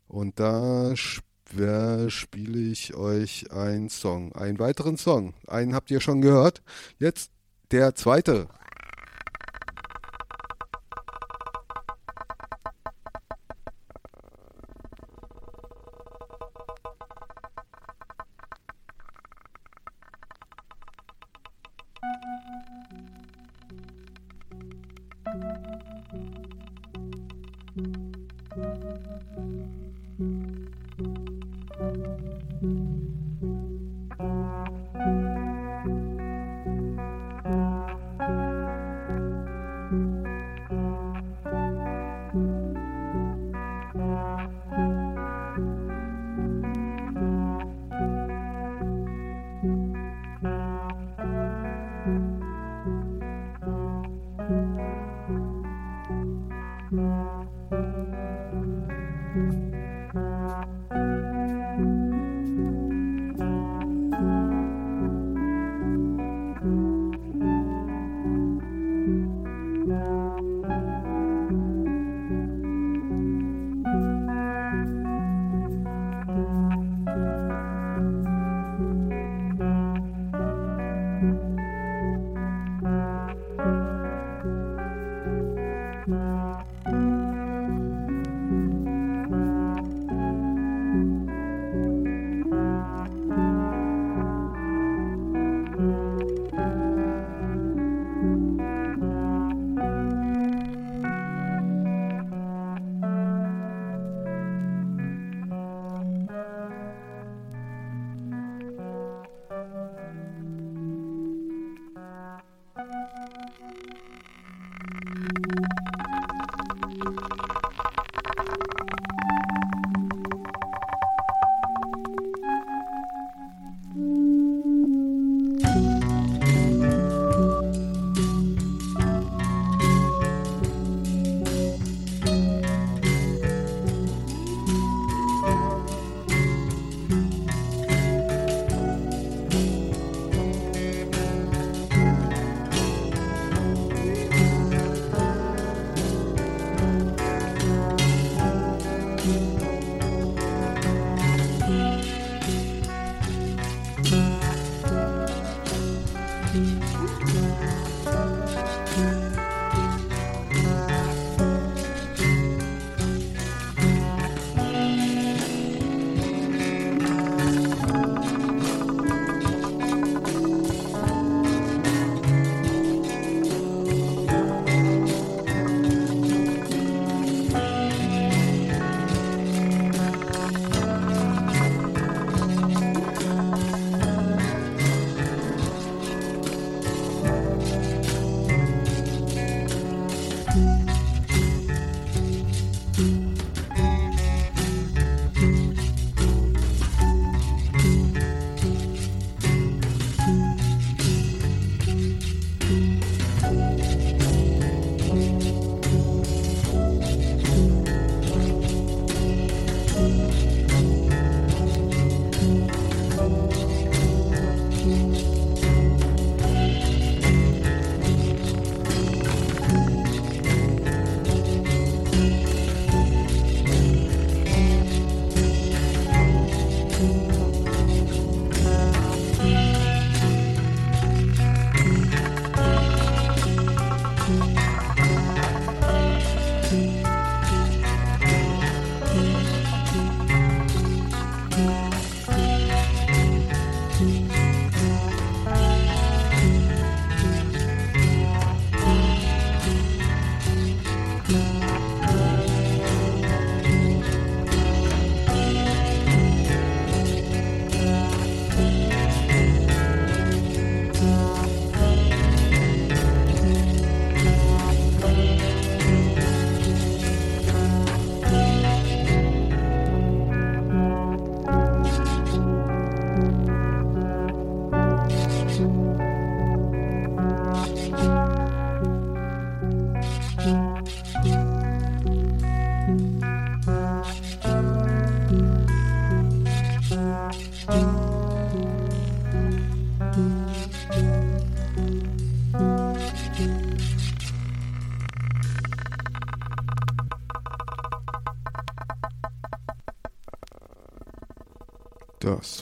Und da spiele ich euch einen Song. Einen weiteren Song. Einen habt ihr schon gehört. Jetzt der zweite.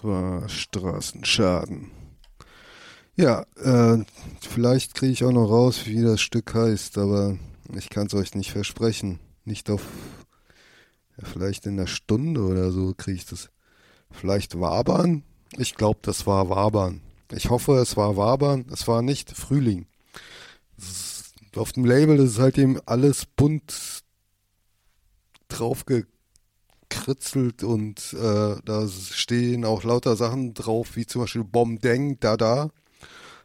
War Straßenschaden. Ja, äh, vielleicht kriege ich auch noch raus, wie das Stück heißt, aber ich kann es euch nicht versprechen. Nicht auf, ja, vielleicht in einer Stunde oder so kriege ich das. Vielleicht Wabern? Ich glaube, das war Wabern. Ich hoffe, es war Wabern. Es war nicht Frühling. Ist, auf dem Label ist halt eben alles bunt draufgekritzelt und äh, da stehen auch lauter Sachen drauf, wie zum Beispiel Bom Deng, da da.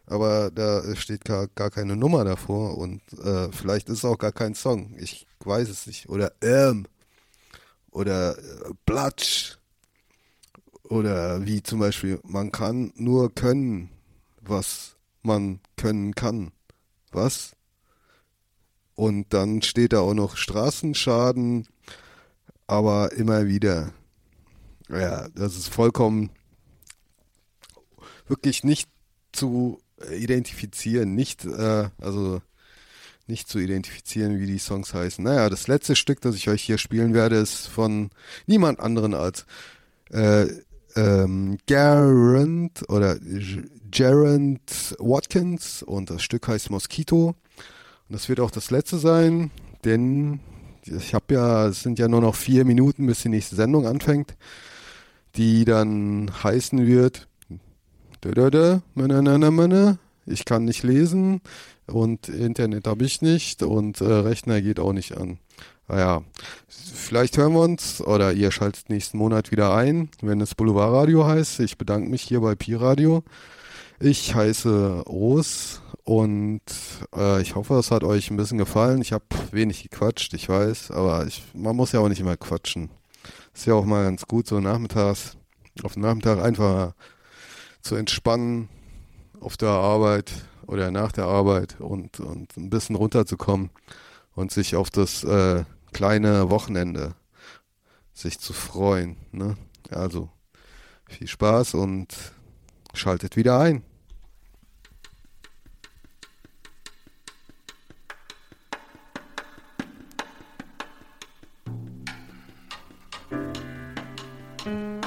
Aber da steht gar, gar keine Nummer davor und äh, vielleicht ist es auch gar kein Song. Ich weiß es nicht. Oder Ähm. Oder äh, Platsch. Oder wie zum Beispiel, man kann nur können, was man können kann. Was? Und dann steht da auch noch Straßenschaden, aber immer wieder. Ja, das ist vollkommen wirklich nicht zu identifizieren, nicht, äh, also nicht zu identifizieren, wie die Songs heißen. Naja, das letzte Stück, das ich euch hier spielen werde, ist von niemand anderen als äh, ähm, Garant oder Gerard Watkins und das Stück heißt Mosquito. Und das wird auch das letzte sein, denn ich habe ja, es sind ja nur noch vier Minuten, bis die nächste Sendung anfängt, die dann heißen wird, ich kann nicht lesen und Internet habe ich nicht und äh, Rechner geht auch nicht an. Naja, vielleicht hören wir uns oder ihr schaltet nächsten Monat wieder ein, wenn es Boulevardradio heißt. Ich bedanke mich hier bei Pi Radio. Ich heiße Ros und äh, ich hoffe, es hat euch ein bisschen gefallen. Ich habe wenig gequatscht, ich weiß, aber ich, man muss ja auch nicht immer quatschen. Ist ja auch mal ganz gut, so nachmittags, auf dem Nachmittag einfach zu entspannen auf der Arbeit oder nach der Arbeit und, und ein bisschen runterzukommen und sich auf das äh, kleine Wochenende sich zu freuen. Ne? Also viel Spaß und schaltet wieder ein. Bye.